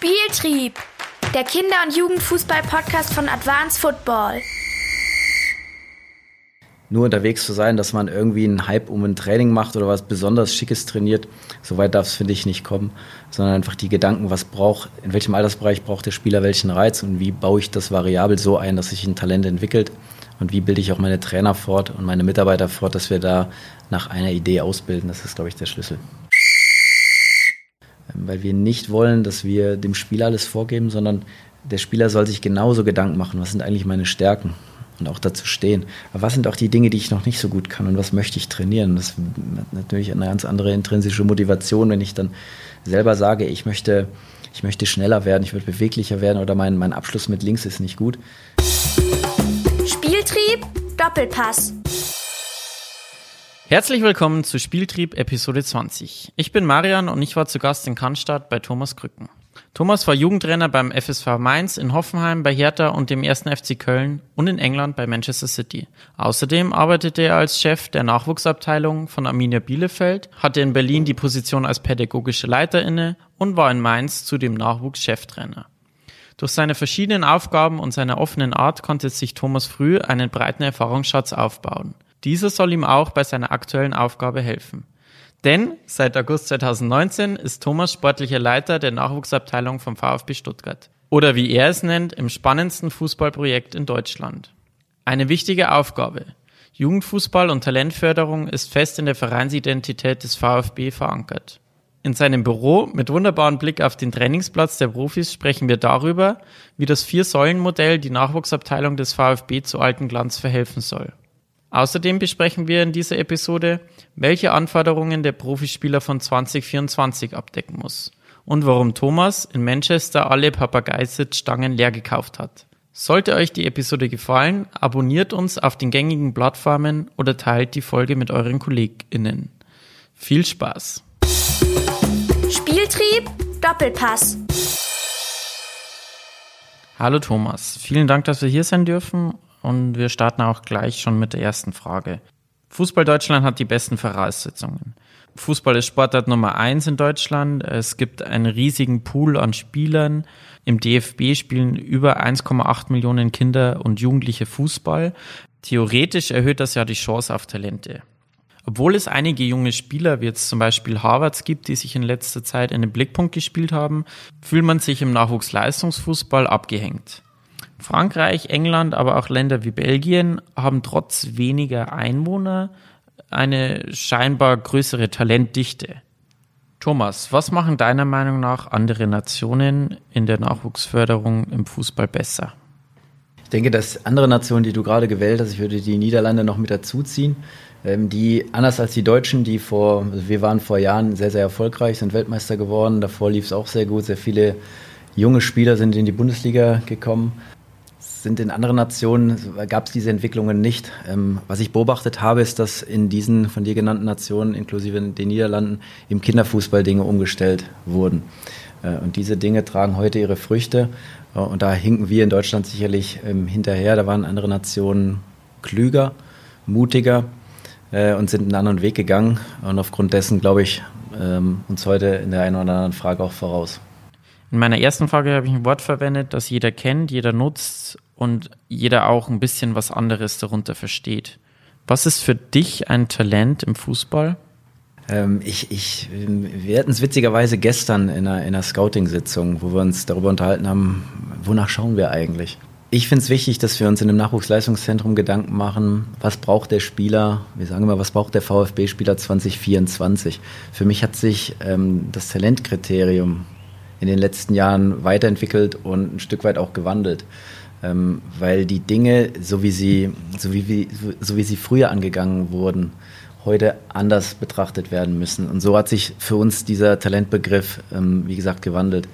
Spieltrieb, der Kinder- und Jugendfußball-Podcast von Advanced Football. Nur unterwegs zu sein, dass man irgendwie einen Hype um ein Training macht oder was besonders Schickes trainiert, so weit darf es, finde ich, nicht kommen, sondern einfach die Gedanken, was braucht, in welchem Altersbereich braucht der Spieler welchen Reiz und wie baue ich das variabel so ein, dass sich ein Talent entwickelt und wie bilde ich auch meine Trainer fort und meine Mitarbeiter fort, dass wir da nach einer Idee ausbilden. Das ist, glaube ich, der Schlüssel. Weil wir nicht wollen, dass wir dem Spieler alles vorgeben, sondern der Spieler soll sich genauso Gedanken machen, was sind eigentlich meine Stärken und auch dazu stehen. Aber was sind auch die Dinge, die ich noch nicht so gut kann und was möchte ich trainieren? Das ist natürlich eine ganz andere intrinsische Motivation, wenn ich dann selber sage, ich möchte, ich möchte schneller werden, ich möchte beweglicher werden oder mein, mein Abschluss mit links ist nicht gut. Spieltrieb, Doppelpass. Herzlich willkommen zu Spieltrieb Episode 20. Ich bin Marian und ich war zu Gast in Cannstatt bei Thomas Krücken. Thomas war Jugendtrainer beim FSV Mainz, in Hoffenheim, bei Hertha und dem 1. FC Köln und in England bei Manchester City. Außerdem arbeitete er als Chef der Nachwuchsabteilung von Arminia Bielefeld, hatte in Berlin die Position als pädagogischer Leiter inne und war in Mainz zudem Nachwuchscheftrainer. Durch seine verschiedenen Aufgaben und seine offenen Art konnte sich Thomas früh einen breiten Erfahrungsschatz aufbauen. Dieser soll ihm auch bei seiner aktuellen Aufgabe helfen. Denn seit August 2019 ist Thomas sportlicher Leiter der Nachwuchsabteilung vom VfB Stuttgart. Oder wie er es nennt, im spannendsten Fußballprojekt in Deutschland. Eine wichtige Aufgabe. Jugendfußball und Talentförderung ist fest in der Vereinsidentität des VfB verankert. In seinem Büro mit wunderbaren Blick auf den Trainingsplatz der Profis sprechen wir darüber, wie das Vier-Säulen-Modell die Nachwuchsabteilung des VfB zu alten Glanz verhelfen soll. Außerdem besprechen wir in dieser Episode, welche Anforderungen der Profispieler von 2024 abdecken muss und warum Thomas in Manchester alle Papageisitz-Stangen leer gekauft hat. Sollte euch die Episode gefallen, abonniert uns auf den gängigen Plattformen oder teilt die Folge mit euren KollegInnen. Viel Spaß! Spieltrieb, Doppelpass. Hallo Thomas, vielen Dank, dass wir hier sein dürfen und wir starten auch gleich schon mit der ersten Frage. Fußball Deutschland hat die besten Voraussetzungen. Fußball ist Sportart Nummer eins in Deutschland. Es gibt einen riesigen Pool an Spielern. Im DFB spielen über 1,8 Millionen Kinder und Jugendliche Fußball. Theoretisch erhöht das ja die Chance auf Talente. Obwohl es einige junge Spieler, wie jetzt zum Beispiel Harvards gibt, die sich in letzter Zeit in den Blickpunkt gespielt haben, fühlt man sich im Nachwuchsleistungsfußball abgehängt. Frankreich, England, aber auch Länder wie Belgien haben trotz weniger Einwohner eine scheinbar größere Talentdichte. Thomas, was machen deiner Meinung nach andere Nationen in der Nachwuchsförderung im Fußball besser? Ich denke, dass andere Nationen, die du gerade gewählt hast, ich würde die Niederlande noch mit dazuziehen, ähm, die anders als die Deutschen, die vor, also wir waren vor Jahren sehr, sehr erfolgreich, sind Weltmeister geworden, davor lief es auch sehr gut, sehr viele junge Spieler sind in die Bundesliga gekommen sind in anderen Nationen, gab es diese Entwicklungen nicht. Ähm, was ich beobachtet habe, ist, dass in diesen von dir genannten Nationen, inklusive den Niederlanden, im Kinderfußball Dinge umgestellt wurden. Äh, und diese Dinge tragen heute ihre Früchte. Äh, und da hinken wir in Deutschland sicherlich ähm, hinterher. Da waren andere Nationen klüger, mutiger äh, und sind einen anderen Weg gegangen. Und aufgrund dessen, glaube ich, ähm, uns heute in der einen oder anderen Frage auch voraus. In meiner ersten Frage habe ich ein Wort verwendet, das jeder kennt, jeder nutzt und jeder auch ein bisschen was anderes darunter versteht. Was ist für dich ein Talent im Fußball? Ähm, ich, ich, wir hatten es witzigerweise gestern in einer, in einer Scouting-Sitzung, wo wir uns darüber unterhalten haben, wonach schauen wir eigentlich? Ich finde es wichtig, dass wir uns in einem Nachwuchsleistungszentrum Gedanken machen, was braucht der Spieler, wir sagen immer, was braucht der VfB-Spieler 2024. Für mich hat sich ähm, das Talentkriterium in den letzten Jahren weiterentwickelt und ein Stück weit auch gewandelt. Ähm, weil die Dinge, so wie, sie, so, wie, so wie sie früher angegangen wurden, heute anders betrachtet werden müssen. Und so hat sich für uns dieser Talentbegriff, ähm, wie gesagt, gewandelt.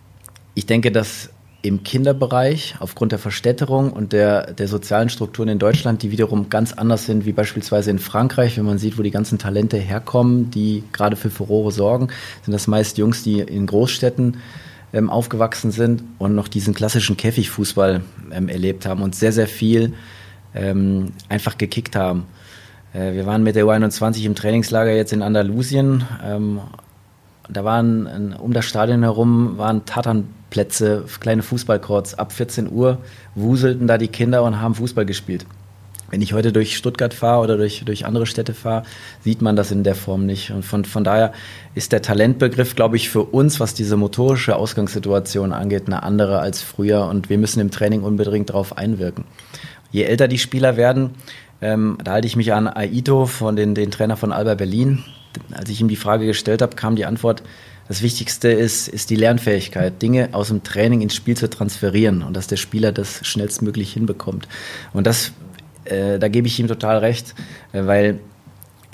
Ich denke, dass im Kinderbereich aufgrund der Verstädterung und der, der sozialen Strukturen in Deutschland, die wiederum ganz anders sind wie beispielsweise in Frankreich, wenn man sieht, wo die ganzen Talente herkommen, die gerade für Furore sorgen, sind das meist Jungs, die in Großstädten ähm, aufgewachsen sind und noch diesen klassischen Käfigfußball ähm, erlebt haben und sehr, sehr viel ähm, einfach gekickt haben. Äh, wir waren mit der U21 im Trainingslager jetzt in Andalusien. Ähm, da waren um das Stadion herum waren Tatanplätze Plätze, kleine Fußballcourts. Ab 14 Uhr wuselten da die Kinder und haben Fußball gespielt. Wenn ich heute durch Stuttgart fahre oder durch, durch andere Städte fahre, sieht man das in der Form nicht. Und von, von daher ist der Talentbegriff, glaube ich, für uns, was diese motorische Ausgangssituation angeht, eine andere als früher. Und wir müssen im Training unbedingt darauf einwirken. Je älter die Spieler werden, ähm, da halte ich mich an Aito, von den, den Trainer von Alba Berlin. Als ich ihm die Frage gestellt habe, kam die Antwort, das Wichtigste ist, ist die Lernfähigkeit, Dinge aus dem Training ins Spiel zu transferieren und dass der Spieler das schnellstmöglich hinbekommt. Und das äh, da gebe ich ihm total recht, äh, weil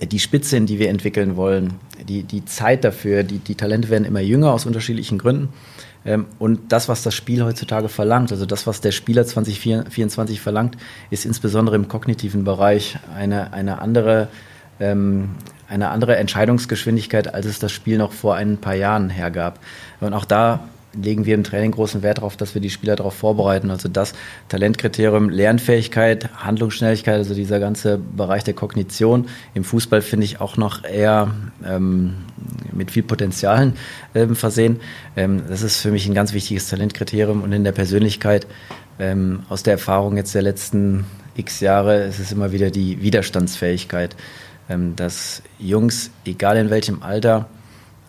die Spitze, in die wir entwickeln wollen, die, die Zeit dafür, die, die Talente werden immer jünger aus unterschiedlichen Gründen. Ähm, und das, was das Spiel heutzutage verlangt, also das, was der Spieler 2024 verlangt, ist insbesondere im kognitiven Bereich eine, eine, andere, ähm, eine andere Entscheidungsgeschwindigkeit, als es das Spiel noch vor ein paar Jahren hergab. Und auch da legen wir im Training großen Wert darauf, dass wir die Spieler darauf vorbereiten. Also das Talentkriterium Lernfähigkeit, Handlungsschnelligkeit, also dieser ganze Bereich der Kognition im Fußball finde ich auch noch eher ähm, mit viel Potenzialen ähm, versehen. Ähm, das ist für mich ein ganz wichtiges Talentkriterium und in der Persönlichkeit ähm, aus der Erfahrung jetzt der letzten x Jahre ist es immer wieder die Widerstandsfähigkeit, ähm, dass Jungs, egal in welchem Alter,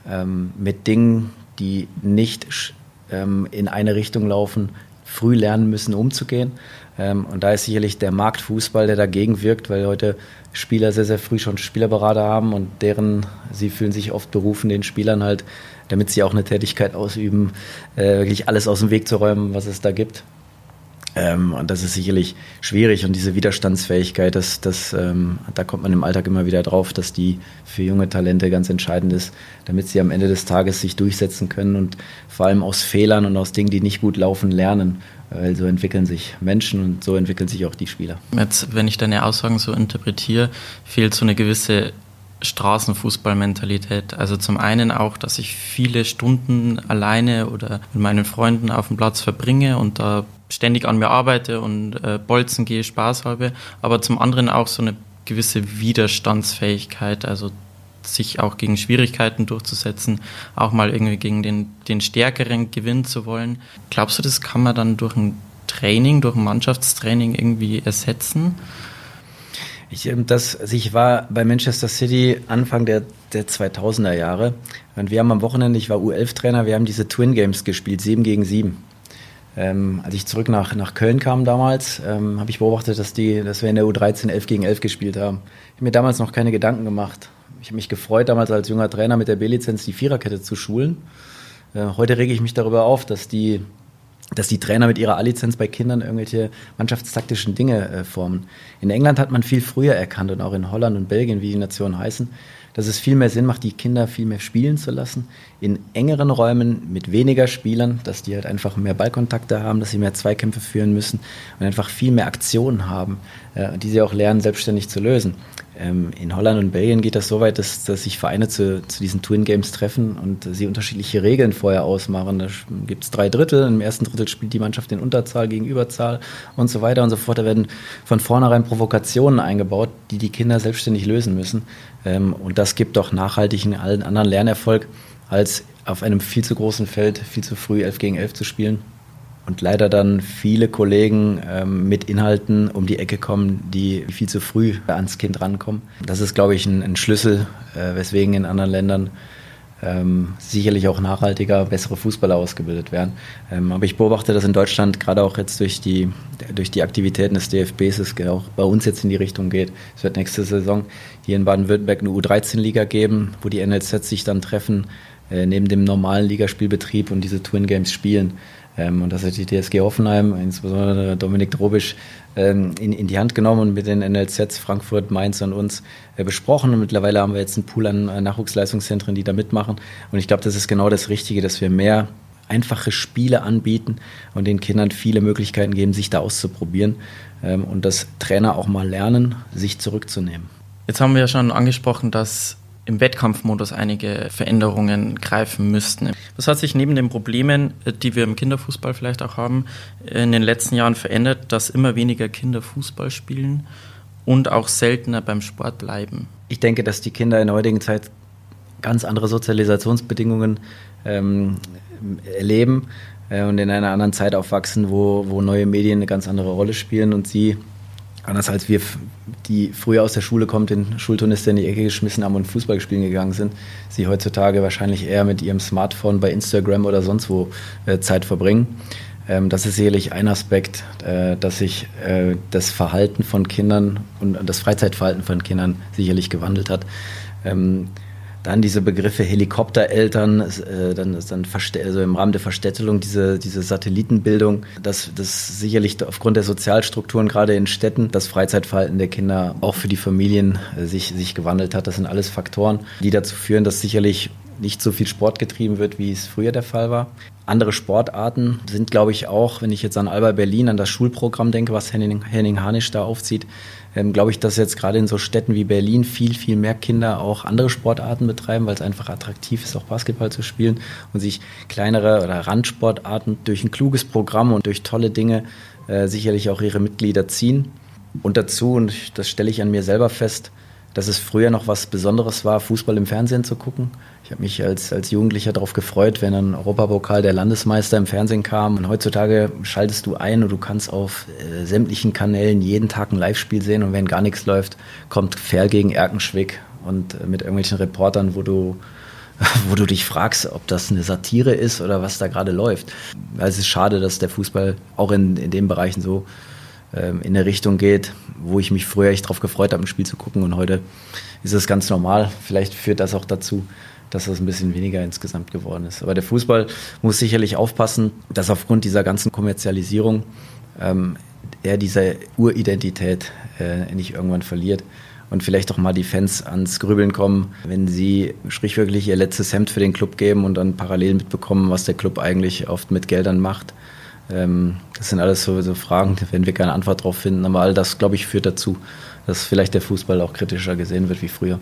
ähm, mit Dingen die nicht ähm, in eine Richtung laufen, früh lernen müssen, umzugehen. Ähm, und da ist sicherlich der Marktfußball, der dagegen wirkt, weil heute Spieler sehr, sehr früh schon Spielerberater haben und deren, sie fühlen sich oft berufen, den Spielern halt, damit sie auch eine Tätigkeit ausüben, äh, wirklich alles aus dem Weg zu räumen, was es da gibt. Ähm, und das ist sicherlich schwierig und diese Widerstandsfähigkeit, das, das, ähm, da kommt man im Alltag immer wieder drauf, dass die für junge Talente ganz entscheidend ist, damit sie am Ende des Tages sich durchsetzen können und vor allem aus Fehlern und aus Dingen, die nicht gut laufen, lernen. Weil so entwickeln sich Menschen und so entwickeln sich auch die Spieler. Jetzt, wenn ich deine Aussagen so interpretiere, fehlt so eine gewisse Straßenfußballmentalität. Also zum einen auch, dass ich viele Stunden alleine oder mit meinen Freunden auf dem Platz verbringe und da ständig an mir arbeite und äh, bolzen gehe, Spaß habe, aber zum anderen auch so eine gewisse Widerstandsfähigkeit, also sich auch gegen Schwierigkeiten durchzusetzen, auch mal irgendwie gegen den, den Stärkeren gewinnen zu wollen. Glaubst du, das kann man dann durch ein Training, durch ein Mannschaftstraining irgendwie ersetzen? Ich, ähm, das, also ich war bei Manchester City Anfang der, der 2000er Jahre und wir haben am Wochenende, ich war U11-Trainer, wir haben diese Twin Games gespielt, 7 gegen 7. Ähm, als ich zurück nach, nach Köln kam damals, ähm, habe ich beobachtet, dass, die, dass wir in der U13 11 gegen 11 gespielt haben. Ich habe mir damals noch keine Gedanken gemacht. Ich habe mich gefreut, damals als junger Trainer mit der B-Lizenz die Viererkette zu schulen. Äh, heute rege ich mich darüber auf, dass die, dass die Trainer mit ihrer A-Lizenz bei Kindern irgendwelche mannschaftstaktischen Dinge äh, formen. In England hat man viel früher erkannt und auch in Holland und Belgien, wie die Nationen heißen, dass es viel mehr Sinn macht, die Kinder viel mehr spielen zu lassen, in engeren Räumen mit weniger Spielern, dass die halt einfach mehr Ballkontakte haben, dass sie mehr Zweikämpfe führen müssen und einfach viel mehr Aktionen haben, äh, die sie auch lernen, selbstständig zu lösen. Ähm, in Holland und Belgien geht das so weit, dass, dass sich Vereine zu, zu diesen Twin Games treffen und sie unterschiedliche Regeln vorher ausmachen. Da gibt es drei Drittel. Im ersten Drittel spielt die Mannschaft in Unterzahl gegen Überzahl und so weiter und so fort. Da werden von vornherein Provokationen eingebaut, die die Kinder selbstständig lösen müssen. Ähm, und das gibt doch nachhaltig einen allen anderen Lernerfolg, als auf einem viel zu großen Feld viel zu früh 11 gegen 11 zu spielen und leider dann viele Kollegen ähm, mit Inhalten um die Ecke kommen, die viel zu früh ans Kind rankommen. Das ist, glaube ich, ein, ein Schlüssel, äh, weswegen in anderen Ländern ähm, sicherlich auch nachhaltiger bessere Fußballer ausgebildet werden. Ähm, aber ich beobachte das in Deutschland gerade auch jetzt durch die, durch die Aktivitäten des DFBs, es auch bei uns jetzt in die Richtung geht. Es wird nächste Saison hier in Baden-Württemberg eine U13-Liga geben, wo die NLZ sich dann treffen, äh, neben dem normalen Ligaspielbetrieb und diese Twin Games spielen. Ähm, und das hat die TSG Hoffenheim, insbesondere Dominik Drobisch, ähm, in, in, die Hand genommen und mit den NLZs Frankfurt, Mainz und uns äh, besprochen. Und mittlerweile haben wir jetzt einen Pool an äh, Nachwuchsleistungszentren, die da mitmachen. Und ich glaube, das ist genau das Richtige, dass wir mehr einfache Spiele anbieten und den Kindern viele Möglichkeiten geben, sich da auszuprobieren ähm, und dass Trainer auch mal lernen, sich zurückzunehmen. Jetzt haben wir ja schon angesprochen, dass im Wettkampfmodus einige Veränderungen greifen müssten. Was hat sich neben den Problemen, äh, die wir im Kinderfußball vielleicht auch haben, in den letzten Jahren verändert, dass immer weniger Kinder Fußball spielen und auch seltener beim Sport bleiben? Ich denke, dass die Kinder in der heutigen Zeit ganz andere Sozialisationsbedingungen ähm, erleben äh, und in einer anderen Zeit aufwachsen, wo, wo neue Medien eine ganz andere Rolle spielen und sie, anders als wir, die früher aus der Schule kommt, den Schulturnister in die Ecke geschmissen haben und Fußball spielen gegangen sind, sie heutzutage wahrscheinlich eher mit ihrem Smartphone bei Instagram oder sonst wo äh, Zeit verbringen. Ähm, das ist sicherlich ein Aspekt, äh, dass sich äh, das Verhalten von Kindern und das Freizeitverhalten von Kindern sicherlich gewandelt hat. Ähm, dann diese Begriffe Helikoptereltern, äh, dann, dann also im Rahmen der Verstädtelung diese, diese Satellitenbildung, dass das sicherlich aufgrund der Sozialstrukturen gerade in Städten das Freizeitverhalten der Kinder auch für die Familien äh, sich, sich gewandelt hat. Das sind alles Faktoren, die dazu führen, dass sicherlich nicht so viel Sport getrieben wird, wie es früher der Fall war. Andere Sportarten sind, glaube ich, auch, wenn ich jetzt an Alba Berlin, an das Schulprogramm denke, was Henning, Henning Hanisch da aufzieht, ähm, glaube ich, dass jetzt gerade in so Städten wie Berlin viel, viel mehr Kinder auch andere Sportarten betreiben, weil es einfach attraktiv ist, auch Basketball zu spielen und sich kleinere oder Randsportarten durch ein kluges Programm und durch tolle Dinge äh, sicherlich auch ihre Mitglieder ziehen. Und dazu, und das stelle ich an mir selber fest, dass es früher noch was Besonderes war, Fußball im Fernsehen zu gucken. Ich habe mich als, als Jugendlicher darauf gefreut, wenn ein Europapokal der Landesmeister im Fernsehen kam. Und heutzutage schaltest du ein und du kannst auf äh, sämtlichen Kanälen jeden Tag ein Live-Spiel sehen. Und wenn gar nichts läuft, kommt Ferl gegen Erkenschwick und äh, mit irgendwelchen Reportern, wo du wo du dich fragst, ob das eine Satire ist oder was da gerade läuft. Weil es ist schade, dass der Fußball auch in, in den Bereichen so ähm, in eine Richtung geht, wo ich mich früher echt darauf gefreut habe, ein Spiel zu gucken und heute ist es ganz normal. Vielleicht führt das auch dazu, dass das ein bisschen weniger insgesamt geworden ist. Aber der Fußball muss sicherlich aufpassen, dass aufgrund dieser ganzen Kommerzialisierung ähm, er diese Uridentität äh, nicht irgendwann verliert und vielleicht auch mal die Fans ans Grübeln kommen, wenn sie sprichwörtlich ihr letztes Hemd für den Club geben und dann parallel mitbekommen, was der Club eigentlich oft mit Geldern macht ähm, das sind alles so, so Fragen, werden wir keine Antwort drauf finden. Aber all das, glaube ich, führt dazu, dass vielleicht der Fußball auch kritischer gesehen wird wie früher.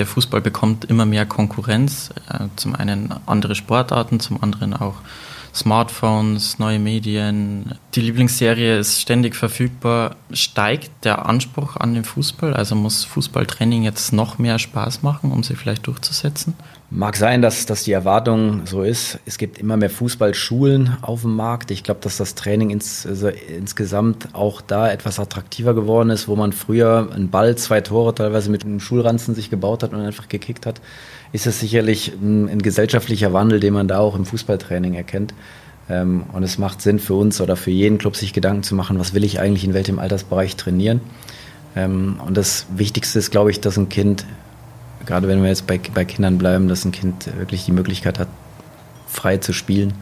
Der Fußball bekommt immer mehr Konkurrenz. Äh, zum einen andere Sportarten, zum anderen auch Smartphones, neue Medien. Die Lieblingsserie ist ständig verfügbar. Steigt der Anspruch an den Fußball? Also muss Fußballtraining jetzt noch mehr Spaß machen, um sich vielleicht durchzusetzen? Mag sein, dass, dass die Erwartung so ist. Es gibt immer mehr Fußballschulen auf dem Markt. Ich glaube, dass das Training ins, also insgesamt auch da etwas attraktiver geworden ist, wo man früher einen Ball, zwei Tore teilweise mit einem Schulranzen sich gebaut hat und einfach gekickt hat ist es sicherlich ein, ein, gesellschaftlicher Wandel, den man da auch im Fußballtraining erkennt. Ähm, und es macht Sinn für uns oder für jeden Club, sich Gedanken zu machen, was will ich eigentlich in welchem Altersbereich trainieren. Ähm, und das Wichtigste ist, glaube ich, dass ein Kind, gerade wenn wir jetzt bei, bei Kindern bleiben, dass ein Kind wirklich die Möglichkeit hat, frei zu spielen.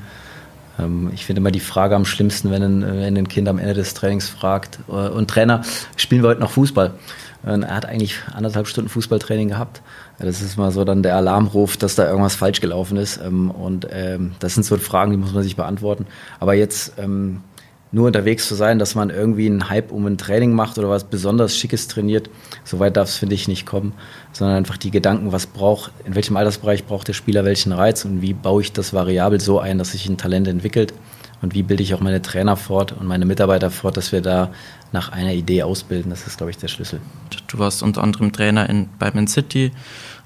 Ähm, ich finde immer die Frage am schlimmsten, wenn ein, wenn ein Kind am Ende des Trainings fragt, äh, und Trainer, spielen wir heute noch Fußball? Und er hat eigentlich anderthalb Stunden Fußballtraining gehabt. Das ist mal so dann der Alarmruf, dass da irgendwas falsch gelaufen ist. Ähm, und ähm, das sind so Fragen, die muss man sich beantworten. Aber jetzt nur unterwegs zu sein, dass man irgendwie einen Hype um ein Training macht oder was besonders Schickes trainiert, so weit darf es, finde ich, nicht kommen. Sondern einfach die Gedanken, was braucht, in welchem Altersbereich braucht der Spieler welchen Reiz und wie baue ich das variabel so ein, dass sich ein Talent entwickelt und wie bilde ich auch meine Trainer fort und meine Mitarbeiter fort, dass wir da nach einer Idee ausbilden. Das ist, glaube ich, der Schlüssel. Du warst unter anderem Trainer in, bei Man City,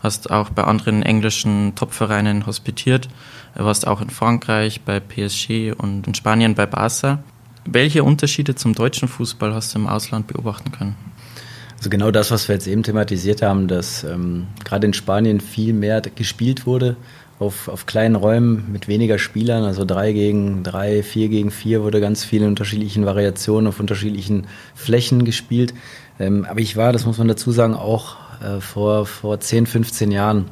hast auch bei anderen englischen Topvereinen hospitiert, warst auch in Frankreich bei PSG und in Spanien bei Barca. Welche Unterschiede zum deutschen Fußball hast du im Ausland beobachten können? Also genau das, was wir jetzt eben thematisiert haben, dass ähm, gerade in Spanien viel mehr gespielt wurde auf, auf kleinen Räumen mit weniger Spielern, also drei gegen drei, vier gegen vier wurde ganz viel in unterschiedlichen Variationen auf unterschiedlichen Flächen gespielt. Ähm, aber ich war, das muss man dazu sagen, auch äh, vor, vor 10, 15 Jahren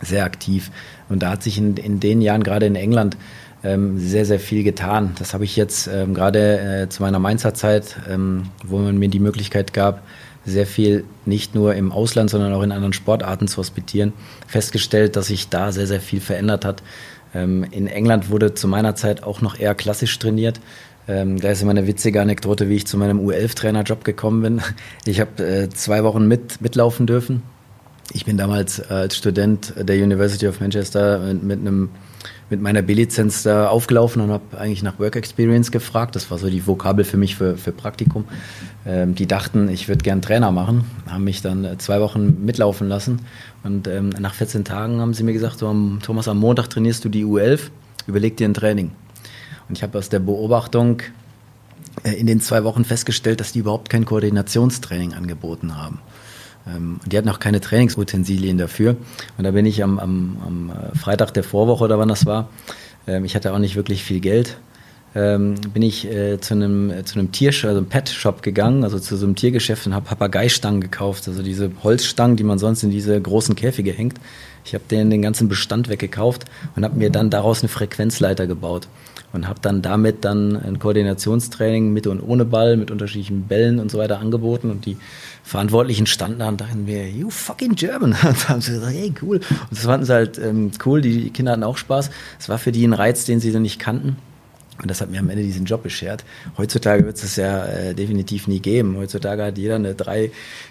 sehr aktiv. Und da hat sich in, in den Jahren, gerade in England, ähm, sehr, sehr viel getan. Das habe ich jetzt ähm, gerade äh, zu meiner Mainzer Zeit, ähm, wo man mir die Möglichkeit gab, sehr viel nicht nur im Ausland, sondern auch in anderen Sportarten zu hospitieren, festgestellt, dass sich da sehr, sehr viel verändert hat. Ähm, in England wurde zu meiner Zeit auch noch eher klassisch trainiert. Ähm, da ist immer eine witzige Anekdote, wie ich zu meinem U11-Trainerjob gekommen bin. Ich habe äh, zwei Wochen mit, mitlaufen dürfen. Ich bin damals äh, als Student der University of Manchester mit, mit einem mit meiner B-Lizenz da aufgelaufen und habe eigentlich nach Work Experience gefragt. Das war so die Vokabel für mich für, für Praktikum. Ähm, die dachten, ich würde gern Trainer machen, haben mich dann äh, zwei Wochen mitlaufen lassen. Und ähm, nach 14 Tagen haben sie mir gesagt, Thomas, am Montag trainierst du die U11 überleg dir ein Training. Und ich habe aus der Beobachtung äh, in den zwei Wochen festgestellt, dass die überhaupt kein Koordinationstraining angeboten haben. Ähm, die hatten auch keine Trainingsutensilien dafür. Und da bin ich am, am, am Freitag der Vorwoche oder wann das war, ähm, ich hatte auch nicht wirklich viel Geld, ähm, bin ich äh, zu einem zu einem Tiershop, also einem Pet Shop gegangen, also zu so einem Tiergeschäft und habe Papageistangen gekauft, also diese Holzstangen, die man sonst in diese großen Käfige hängt. Ich habe den den ganzen Bestand weggekauft und habe mir dann daraus eine Frequenzleiter gebaut und habe dann damit dann ein Koordinationstraining mit und ohne Ball, mit unterschiedlichen Bällen und so weiter angeboten und die Verantwortlichen standen da und dachten mir, you fucking German. Und haben sie gesagt, hey, cool. Und das fanden sie halt ähm, cool, die Kinder hatten auch Spaß. Es war für die ein Reiz, den sie nicht kannten. Und das hat mir am Ende diesen Job beschert. Heutzutage wird es das ja äh, definitiv nie geben. Heutzutage hat jeder eine, drei,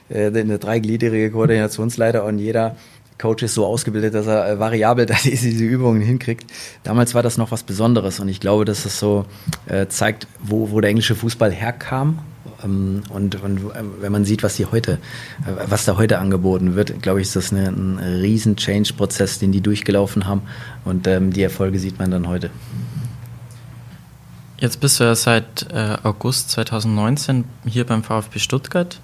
äh, eine dreigliedrige Koordinationsleiter und jeder Coach ist so ausgebildet, dass er äh, variabel da diese, diese Übungen hinkriegt. Damals war das noch was Besonderes und ich glaube, dass das so äh, zeigt, wo, wo der englische Fußball herkam. Ähm, und, und äh, wenn man sieht, was die heute, äh, was da heute angeboten wird, glaube ich, ist das eine, ein riesen Change-Prozess, den die durchgelaufen haben und ähm, die Erfolge sieht man dann heute. Jetzt bist du ja seit äh, August 2019 hier beim VfB Stuttgart.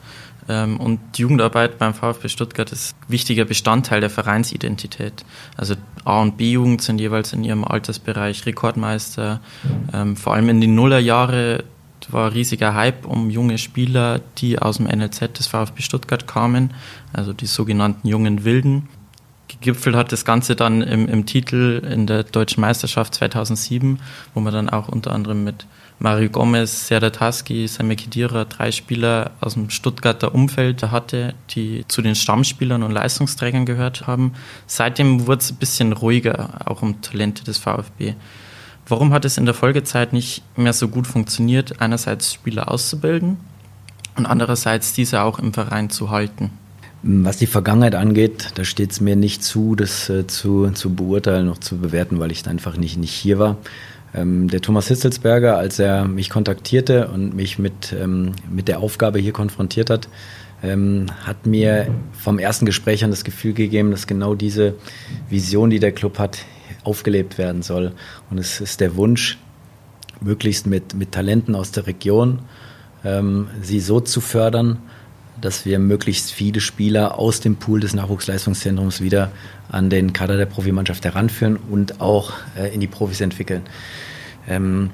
Ähm, und Jugendarbeit beim VfB Stuttgart ist wichtiger Bestandteil der Vereinsidentität. Also A- und B-Jugend sind jeweils in ihrem Altersbereich Rekordmeister. Ähm, vor allem in den Nullerjahre war riesiger Hype um junge Spieler, die aus dem NLZ des VfB Stuttgart kamen, also die sogenannten jungen Wilden gegipfelt hat das Ganze dann im, im, Titel in der Deutschen Meisterschaft 2007, wo man dann auch unter anderem mit Mario Gomez, Serdar Taski, Samir Kedira, drei Spieler aus dem Stuttgarter Umfeld hatte, die zu den Stammspielern und Leistungsträgern gehört haben. Seitdem wurde es ein bisschen ruhiger, auch um Talente des VfB. Warum hat es in der Folgezeit nicht mehr so gut funktioniert, einerseits Spieler auszubilden und andererseits diese auch im Verein zu halten? Was die Vergangenheit angeht, da steht es mir nicht zu, das äh, zu, zu beurteilen, noch zu bewerten, weil ich einfach nicht, nicht hier war. Ähm, der Thomas Hitzelsberger, als er mich kontaktierte und mich mit, ähm, mit der Aufgabe hier konfrontiert hat, ähm, hat mir vom ersten Gespräch an das Gefühl gegeben, dass genau diese Vision, die der Club hat, aufgelebt werden soll. Und es ist der Wunsch, möglichst mit, mit Talenten aus der Region, ähm, sie so zu fördern, dass wir möglichst viele Spieler aus dem Pool des Nachwuchsleistungszentrums wieder an den Kader der Profimannschaft heranführen und auch äh, in die Profis entwickeln. Ähm,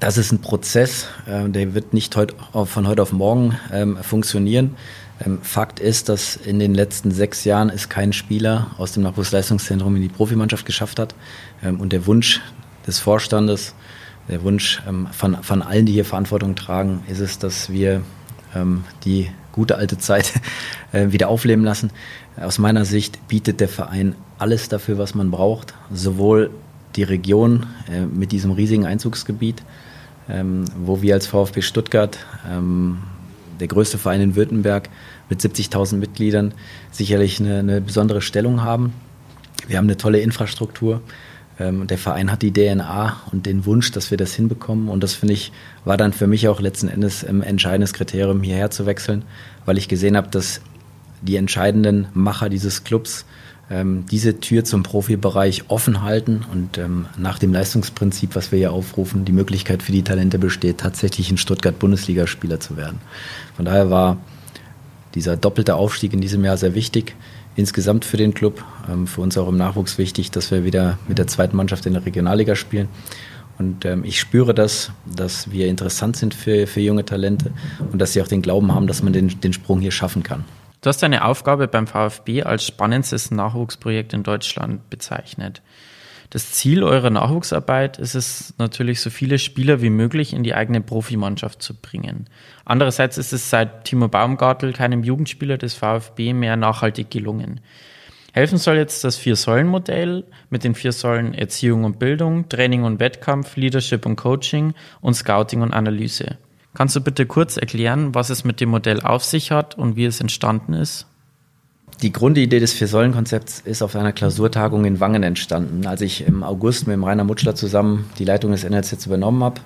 das ist ein Prozess, äh, der wird nicht heut, von heute auf morgen ähm, funktionieren. Ähm, Fakt ist, dass in den letzten sechs Jahren es kein Spieler aus dem Nachwuchsleistungszentrum in die Profimannschaft geschafft hat. Ähm, und der Wunsch des Vorstandes, der Wunsch ähm, von, von allen, die hier Verantwortung tragen, ist es, dass wir ähm, die gute alte Zeit äh, wieder aufleben lassen. Aus meiner Sicht bietet der Verein alles dafür, was man braucht, sowohl die Region äh, mit diesem riesigen Einzugsgebiet, ähm, wo wir als VfB Stuttgart, ähm, der größte Verein in Württemberg mit 70.000 Mitgliedern, sicherlich eine, eine besondere Stellung haben. Wir haben eine tolle Infrastruktur. Ähm, der Verein hat die DNA und den Wunsch, dass wir das hinbekommen. Und das finde ich, war dann für mich auch letzten Endes ein entscheidendes Kriterium, hierher zu wechseln, weil ich gesehen habe, dass die entscheidenden Macher dieses Clubs ähm, diese Tür zum Profibereich offen halten und ähm, nach dem Leistungsprinzip, was wir hier aufrufen, die Möglichkeit für die Talente besteht, tatsächlich in Stuttgart Bundesligaspieler zu werden. Von daher war dieser doppelte Aufstieg in diesem Jahr sehr wichtig insgesamt für den Club. Ähm, für uns auch im Nachwuchs wichtig, dass wir wieder mit der zweiten Mannschaft in der Regionalliga spielen. Und ähm, ich spüre das, dass wir interessant sind für, für junge Talente und dass sie auch den Glauben haben, dass man den, den Sprung hier schaffen kann. Du hast deine Aufgabe beim VfB als spannendstes Nachwuchsprojekt in Deutschland bezeichnet. Das Ziel eurer Nachwuchsarbeit ist es natürlich, so viele Spieler wie möglich in die eigene Profimannschaft zu bringen. Andererseits ist es seit Timo Baumgartel keinem Jugendspieler des VfB mehr nachhaltig gelungen. Helfen soll jetzt das Vier-Säulen-Modell mit den vier Säulen Erziehung und Bildung, Training und Wettkampf, Leadership und Coaching und Scouting und Analyse. Kannst du bitte kurz erklären, was es mit dem Modell auf sich hat und wie es entstanden ist? Die Grundidee des Vier-Säulen-Konzepts ist auf einer Klausurtagung in Wangen entstanden. Als ich im August mit dem Rainer Mutschler zusammen die Leitung des NLZ übernommen habe,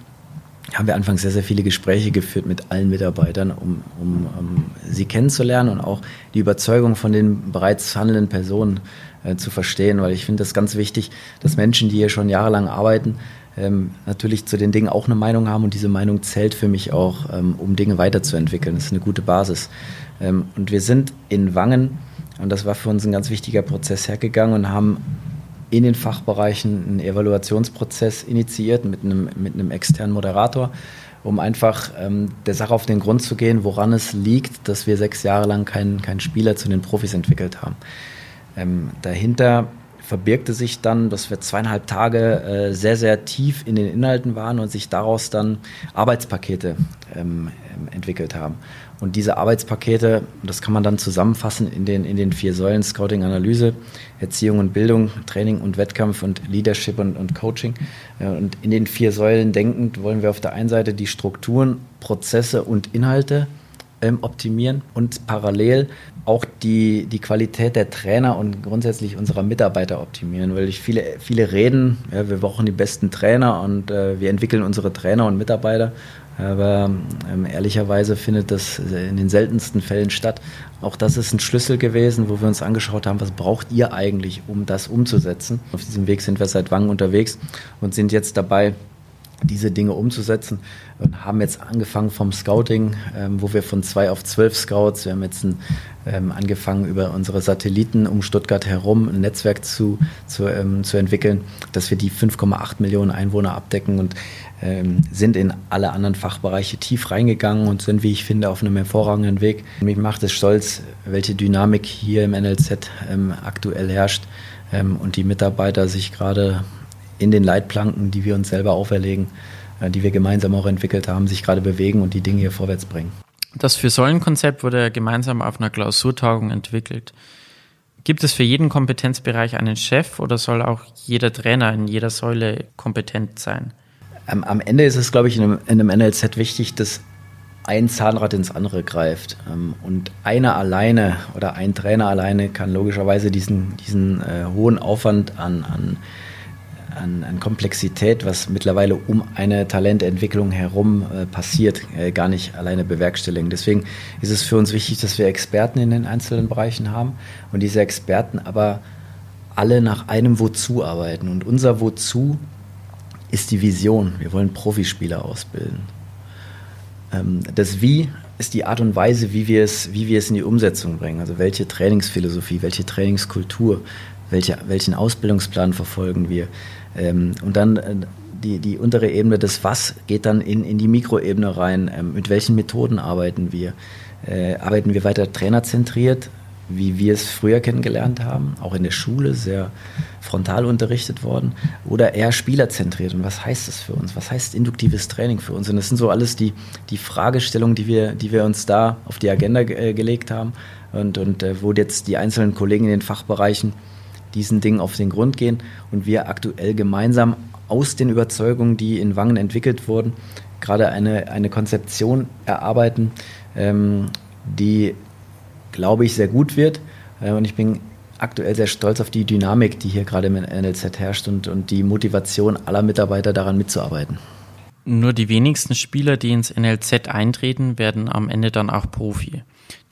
haben wir anfangs sehr, sehr viele Gespräche geführt mit allen Mitarbeitern, um, um, um sie kennenzulernen und auch die Überzeugung von den bereits handelnden Personen äh, zu verstehen, weil ich finde das ganz wichtig, dass Menschen, die hier schon jahrelang arbeiten, ähm, natürlich zu den Dingen auch eine Meinung haben und diese Meinung zählt für mich auch, ähm, um Dinge weiterzuentwickeln. Das ist eine gute Basis. Ähm, und wir sind in Wangen, und das war für uns ein ganz wichtiger Prozess hergegangen und haben in den Fachbereichen einen Evaluationsprozess initiiert mit einem, mit einem externen Moderator, um einfach ähm, der Sache auf den Grund zu gehen, woran es liegt, dass wir sechs Jahre lang keinen kein Spieler zu den Profis entwickelt haben. Ähm, dahinter verbirgte sich dann, dass wir zweieinhalb Tage äh, sehr, sehr tief in den Inhalten waren und sich daraus dann Arbeitspakete ähm, entwickelt haben. Und diese Arbeitspakete, das kann man dann zusammenfassen in den, in den vier Säulen Scouting, Analyse, Erziehung und Bildung, Training und Wettkampf und Leadership und, und Coaching. Und in den vier Säulen denkend wollen wir auf der einen Seite die Strukturen, Prozesse und Inhalte ähm, optimieren und parallel auch die, die Qualität der Trainer und grundsätzlich unserer Mitarbeiter optimieren, weil ich viele, viele reden, ja, wir brauchen die besten Trainer und äh, wir entwickeln unsere Trainer und Mitarbeiter. Aber ähm, ehrlicherweise findet das in den seltensten Fällen statt. Auch das ist ein Schlüssel gewesen, wo wir uns angeschaut haben, was braucht ihr eigentlich, um das umzusetzen. Auf diesem Weg sind wir seit Wangen unterwegs und sind jetzt dabei, diese Dinge umzusetzen und haben jetzt angefangen vom Scouting, ähm, wo wir von zwei auf zwölf Scouts, wir haben jetzt ein, ähm, angefangen über unsere Satelliten um Stuttgart herum ein Netzwerk zu, zu, ähm, zu entwickeln, dass wir die 5,8 Millionen Einwohner abdecken und ähm, sind in alle anderen Fachbereiche tief reingegangen und sind, wie ich finde, auf einem hervorragenden Weg. Mich macht es stolz, welche Dynamik hier im NLZ ähm, aktuell herrscht ähm, und die Mitarbeiter sich gerade in den Leitplanken, die wir uns selber auferlegen, äh, die wir gemeinsam auch entwickelt haben, sich gerade bewegen und die Dinge hier vorwärts bringen. Das Für-Säulen-Konzept wurde gemeinsam auf einer Klausurtagung entwickelt. Gibt es für jeden Kompetenzbereich einen Chef oder soll auch jeder Trainer in jeder Säule kompetent sein? Am, am Ende ist es, glaube ich, in einem, in einem NLZ wichtig, dass ein Zahnrad ins andere greift. Ähm, und einer alleine oder ein Trainer alleine kann logischerweise diesen, diesen äh, hohen Aufwand an, an an, an, Komplexität, was mittlerweile um eine Talententwicklung herum äh, passiert, äh, gar nicht alleine bewerkstelligen. Deswegen ist es für uns wichtig, dass wir Experten in den einzelnen Bereichen haben und diese Experten aber alle nach einem Wozu arbeiten. Und unser Wozu ist die Vision. Wir wollen Profispieler ausbilden. Ähm, das Wie ist die Art und Weise, wie wir, es, wie wir es in die Umsetzung bringen. Also welche Trainingsphilosophie, welche Trainingskultur, welche, welchen Ausbildungsplan verfolgen wir. Ähm, und dann äh, die, die untere Ebene des Was geht dann in, in die Mikroebene rein. Ähm, mit welchen Methoden arbeiten wir? Äh, arbeiten wir weiter trainerzentriert, wie wir es früher kennengelernt haben, auch in der Schule sehr frontal unterrichtet worden, oder eher spielerzentriert? Und was heißt das für uns? Was heißt induktives Training für uns? Und das sind so alles die, die Fragestellungen, die wir, die wir uns da auf die Agenda äh, gelegt haben und, und äh, wo jetzt die einzelnen Kollegen in den Fachbereichen diesen Dingen auf den Grund gehen und wir aktuell gemeinsam aus den Überzeugungen, die in Wangen entwickelt wurden, gerade eine, eine Konzeption erarbeiten, ähm, die, glaube ich, sehr gut wird. Äh, und ich bin aktuell sehr stolz auf die Dynamik, die hier gerade im NLZ herrscht und, und die Motivation aller Mitarbeiter daran mitzuarbeiten. Nur die wenigsten Spieler, die ins NLZ eintreten, werden am Ende dann auch Profi.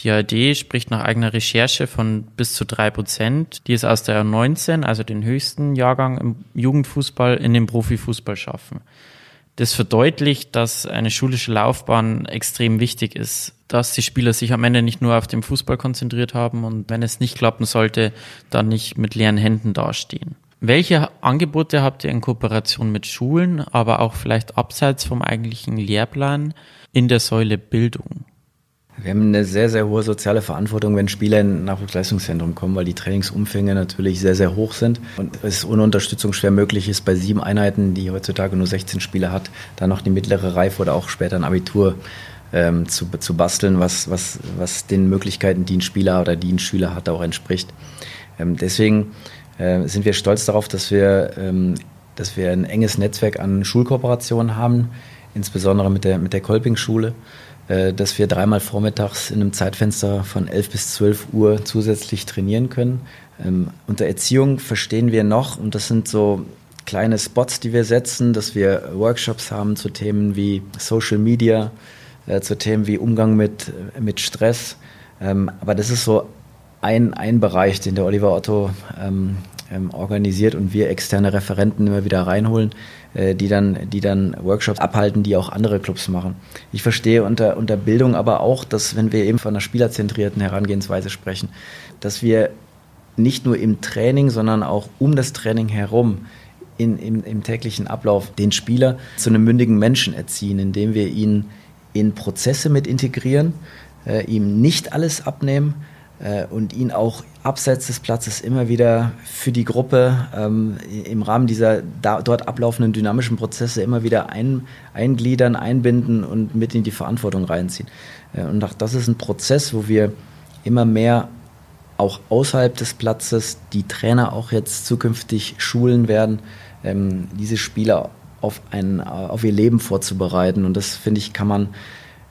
Die ARD spricht nach eigener Recherche von bis zu drei Prozent, die es aus der 19, also den höchsten Jahrgang im Jugendfußball, in den Profifußball schaffen. Das verdeutlicht, dass eine schulische Laufbahn extrem wichtig ist, dass die Spieler sich am Ende nicht nur auf den Fußball konzentriert haben und wenn es nicht klappen sollte, dann nicht mit leeren Händen dastehen. Welche Angebote habt ihr in Kooperation mit Schulen, aber auch vielleicht abseits vom eigentlichen Lehrplan in der Säule Bildung? Wir haben eine sehr, sehr hohe soziale Verantwortung, wenn Spieler in ein Nachwuchsleistungszentrum kommen, weil die Trainingsumfänge natürlich sehr, sehr hoch sind und es ohne Unterstützung schwer möglich ist, bei sieben Einheiten, die heutzutage nur 16 Spieler hat, dann noch die mittlere Reife oder auch später ein Abitur ähm, zu, zu basteln, was, was, was den Möglichkeiten, die ein Spieler oder die ein Schüler hat, auch entspricht. Ähm, deswegen äh, sind wir stolz darauf, dass wir, ähm, dass wir ein enges Netzwerk an Schulkooperationen haben, insbesondere mit der, mit der Kolping-Schule, dass wir dreimal vormittags in einem Zeitfenster von 11 bis 12 Uhr zusätzlich trainieren können. Ähm, unter Erziehung verstehen wir noch, und das sind so kleine Spots, die wir setzen, dass wir Workshops haben zu Themen wie Social Media, äh, zu Themen wie Umgang mit, mit Stress. Ähm, aber das ist so ein, ein Bereich, den der Oliver Otto ähm, ähm, organisiert und wir externe Referenten immer wieder reinholen, äh, die, dann, die dann Workshops abhalten, die auch andere Clubs machen. Ich verstehe unter, unter Bildung aber auch, dass wenn wir eben von einer spielerzentrierten Herangehensweise sprechen, dass wir nicht nur im Training, sondern auch um das Training herum in, im, im täglichen Ablauf den Spieler zu einem mündigen Menschen erziehen, indem wir ihn in Prozesse mit integrieren, äh, ihm nicht alles abnehmen äh, und ihn auch abseits des Platzes immer wieder für die Gruppe ähm, im Rahmen dieser da, dort ablaufenden dynamischen Prozesse immer wieder ein, eingliedern, einbinden und mit in die Verantwortung reinziehen. Äh, und auch das ist ein Prozess, wo wir immer mehr auch außerhalb des Platzes die Trainer auch jetzt zukünftig schulen werden, ähm, diese Spieler auf, ein, auf ihr Leben vorzubereiten. Und das, finde ich, kann man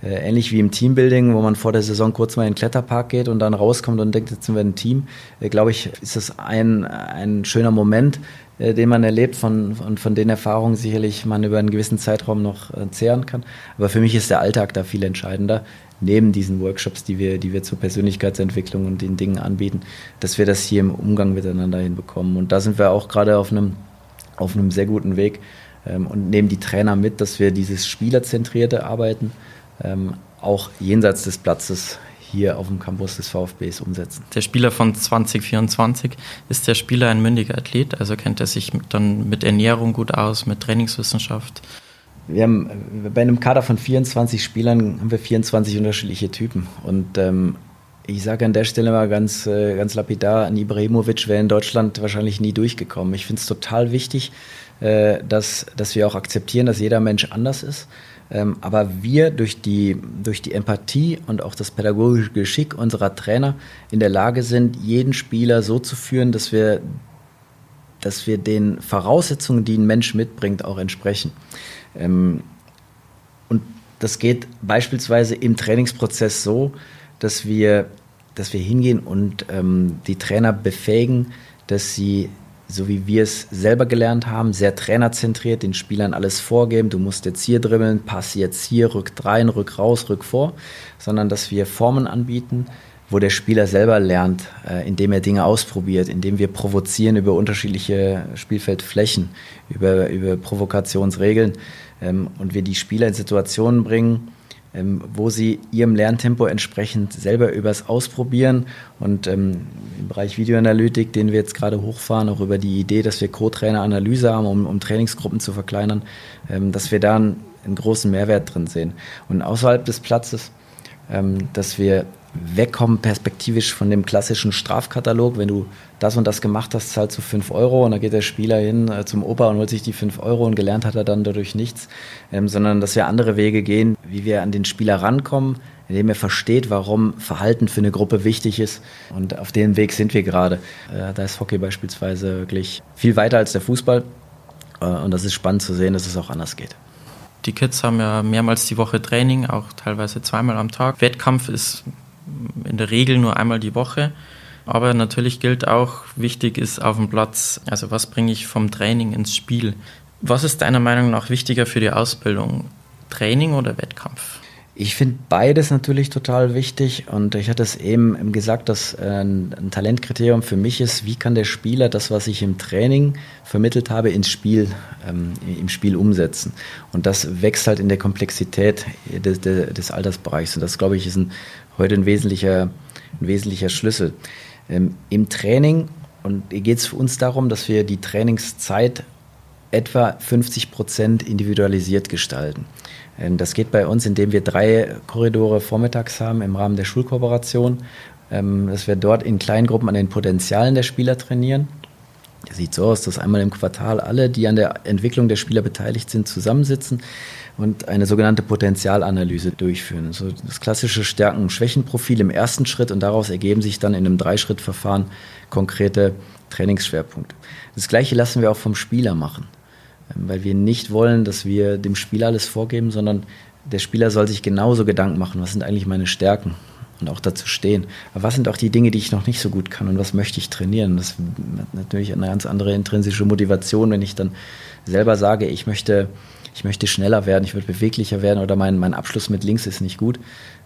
ähnlich wie im Teambuilding, wo man vor der Saison kurz mal in den Kletterpark geht und dann rauskommt und denkt, jetzt sind wir ein Team, äh, glaube ich, ist das ein, ein schöner Moment, äh, den man erlebt von, von, von den Erfahrungen sicherlich man über einen gewissen Zeitraum noch äh, zehren kann. Aber für mich ist der Alltag da viel entscheidender, neben diesen Workshops, die wir, die wir zur Persönlichkeitsentwicklung und den Dingen anbieten, dass wir das hier im Umgang miteinander hinbekommen. Und da sind wir auch gerade auf einem, auf einem sehr guten Weg ähm, und nehmen die Trainer mit, dass wir dieses spielerzentrierte Arbeiten ähm, auch jenseits des Platzes hier auf dem Campus des VfBs umsetzen. Der Spieler von 2024 ist der Spieler ein mündiger Athlet, also kennt er sich dann mit Ernährung gut aus, mit Trainingswissenschaft. Wir haben bei einem Kader von 24 Spielern haben wir 24 unterschiedliche Typen und ähm, ich sage an der Stelle mal ganz, äh, ganz lapidar, an Ibrahimovic wäre in Deutschland wahrscheinlich nie durchgekommen. Ich finde es total wichtig, äh, dass, dass wir auch akzeptieren, dass jeder Mensch anders ist aber wir durch die, durch die Empathie und auch das pädagogische Geschick unserer Trainer in der Lage sind, jeden Spieler so zu führen, dass wir, dass wir den Voraussetzungen, die ein Mensch mitbringt, auch entsprechen. Ähm, und das geht beispielsweise im Trainingsprozess so, dass wir, dass wir hingehen und ähm, die Trainer befähigen, dass sie so wie wir es selber gelernt haben, sehr trainerzentriert, den Spielern alles vorgeben, du musst jetzt hier dribbeln, pass jetzt hier, rück rein, rück raus, rück vor, sondern dass wir Formen anbieten, wo der Spieler selber lernt, äh, indem er Dinge ausprobiert, indem wir provozieren über unterschiedliche Spielfeldflächen, über, über Provokationsregeln ähm, und wir die Spieler in Situationen bringen, ähm, wo sie ihrem Lerntempo entsprechend selber übers Ausprobieren und ähm, im Bereich Videoanalytik, den wir jetzt gerade hochfahren, auch über die Idee, dass wir Co-Trainer-Analyse haben, um, um, Trainingsgruppen zu verkleinern, ähm, dass wir da einen, einen, großen Mehrwert drin sehen. Und außerhalb des Platzes, ähm, dass wir wegkommen perspektivisch von dem klassischen Strafkatalog. Wenn du das und das gemacht hast, zahlst du 5 Euro und dann geht der Spieler hin äh, zum Opa und holt sich die 5 Euro und gelernt hat er dann dadurch nichts, ähm, sondern dass wir andere Wege gehen, wie wir an den Spieler rankommen, indem er versteht, warum Verhalten für eine Gruppe wichtig ist. Und auf dem Weg sind wir gerade. Äh, da ist Hockey beispielsweise wirklich viel weiter als der Fußball. Äh, und das ist spannend zu sehen, dass es auch anders geht. Die Kids haben ja mehrmals die Woche Training, auch teilweise zweimal am Tag. Wettkampf ist in der Regel nur einmal die Woche. Aber natürlich gilt auch, wichtig ist auf dem Platz, also was bringe ich vom Training ins Spiel? Was ist deiner Meinung nach wichtiger für die Ausbildung? Training oder Wettkampf? Ich finde beides natürlich total wichtig und ich hatte es eben gesagt, dass äh, ein, Talentkriterium für mich ist, wie kann der Spieler das, was ich im Training vermittelt habe, ins Spiel, ähm, im Spiel umsetzen. Und das wächst halt in der Komplexität des, des Altersbereichs und das, glaube ich, ist ein, heute ein wesentlicher, ein wesentlicher Schlüssel. Ähm, Im Training und geht es für uns darum, dass wir die Trainingszeit etwa 50 Prozent individualisiert gestalten. Ähm, das geht bei uns, indem wir drei Korridore vormittags haben im Rahmen der Schulkooperation, ähm, dass wir dort in Kleingruppen an den Potenzialen der Spieler trainieren. Das sieht so aus, dass einmal im Quartal alle, die an der Entwicklung der Spieler beteiligt sind, zusammensitzen und eine sogenannte Potenzialanalyse durchführen. So das klassische Stärken- und Schwächenprofil im ersten Schritt und daraus ergeben sich dann in einem Dreischrittverfahren konkrete Trainingsschwerpunkte. Das gleiche lassen wir auch vom Spieler machen. Ähm, weil wir nicht wollen, dass wir dem Spieler alles vorgeben, sondern der Spieler soll sich genauso Gedanken machen, was sind eigentlich meine Stärken und auch dazu stehen. Aber was sind auch die Dinge, die ich noch nicht so gut kann und was möchte ich trainieren? Das hat natürlich eine ganz andere intrinsische Motivation, wenn ich dann selber sage, ich möchte, ich möchte schneller werden, ich möchte beweglicher werden oder mein, mein Abschluss mit links ist nicht gut.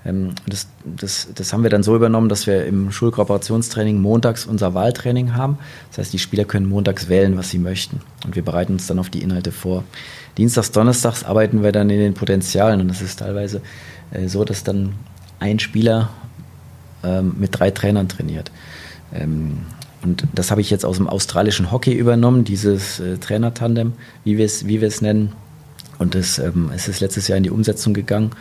Ähm, das, das, das haben wir dann so übernommen, dass wir im Schulkooperationstraining montags unser Wahltraining haben. Das heißt, die Spieler können montags wählen, was sie möchten. Und wir bereiten uns dann auf die Inhalte vor. Dienstags, Donnerstags arbeiten wir dann in den Potenzialen und das ist teilweise äh, so, dass dann ein Spieler ähm, mit drei Trainern trainiert. Ähm, und das habe ich jetzt aus dem australischen Hockey übernommen, dieses äh, Trainertandem, wie wir es wie wir es nennen. Und das, ähm, es ist letztes Jahr in die Umsetzung gegangen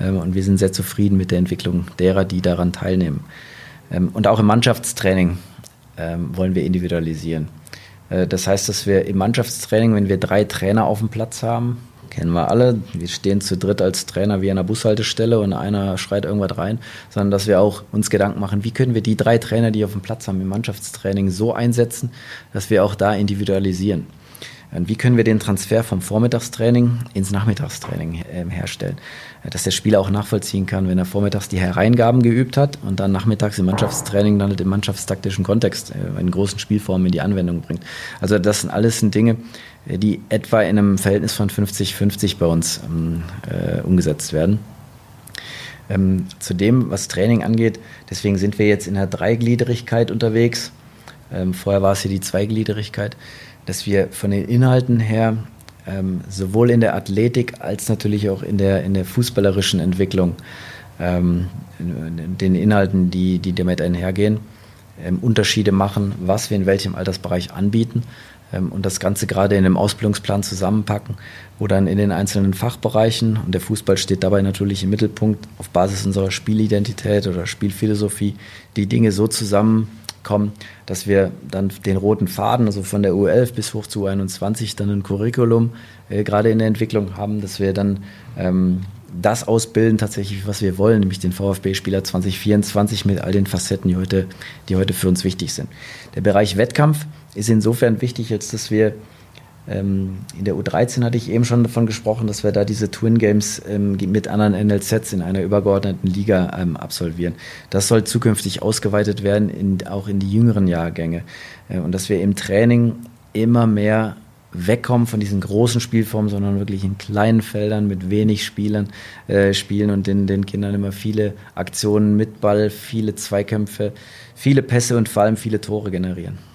ähm, und wir sind sehr zufrieden mit der Entwicklung derer, die daran teilnehmen. Ähm, und auch im Mannschaftstraining ähm, wollen wir individualisieren. Äh, das heißt, dass wir im Mannschaftstraining, wenn wir drei Trainer auf dem Platz haben, kennen wir alle, wir stehen zu dritt als Trainer wie an einer Bushaltestelle und einer schreit irgendwas rein, sondern dass wir auch uns Gedanken machen, wie können wir die drei Trainer, die auf dem Platz haben im Mannschaftstraining so einsetzen, dass wir auch da individualisieren. Und wie können wir den Transfer vom Vormittagstraining ins Nachmittagstraining äh, herstellen? Dass der Spieler auch nachvollziehen kann, wenn er vormittags die Hereingaben geübt hat und dann nachmittags im Mannschaftstraining dann im mannschaftstaktischen Kontext äh, in großen Spielformen in die Anwendung bringt. Also das sind alles Dinge, äh, die etwa in einem Verhältnis von 50-50 bei uns ähm, äh, umgesetzt werden. Ähm, zu dem, was Training angeht, deswegen sind wir jetzt in der Dreigliederigkeit unterwegs. Ähm, vorher war es hier die Zweigliederigkeit dass wir von den Inhalten her ähm, sowohl in der Athletik als natürlich auch in der, in der fußballerischen Entwicklung ähm, den Inhalten, die, die damit einhergehen, ähm, Unterschiede machen, was wir in welchem Altersbereich anbieten ähm, und das Ganze gerade in einem Ausbildungsplan zusammenpacken, wo dann in den einzelnen Fachbereichen, und der Fußball steht dabei natürlich im Mittelpunkt, auf Basis unserer Spielidentität oder Spielphilosophie, die Dinge so zusammen kommen, dass wir dann den roten Faden, also von der U11 bis hoch zu U21, dann ein Curriculum äh, gerade in der Entwicklung haben, dass wir dann ähm, das ausbilden tatsächlich, was wir wollen, nämlich den VfB-Spieler 2024 mit all den Facetten, die heute, die heute für uns wichtig sind. Der Bereich Wettkampf ist insofern wichtig, als dass wir in der U13 hatte ich eben schon davon gesprochen, dass wir da diese Twin Games ähm, mit anderen NLZs in einer übergeordneten Liga ähm, absolvieren. Das soll zukünftig ausgeweitet werden, in, auch in die jüngeren Jahrgänge. Äh, und dass wir im Training immer mehr wegkommen von diesen großen Spielformen, sondern wirklich in kleinen Feldern mit wenig Spielern äh, spielen und den, den Kindern immer viele Aktionen mit Ball, viele Zweikämpfe, viele Pässe und vor allem viele Tore generieren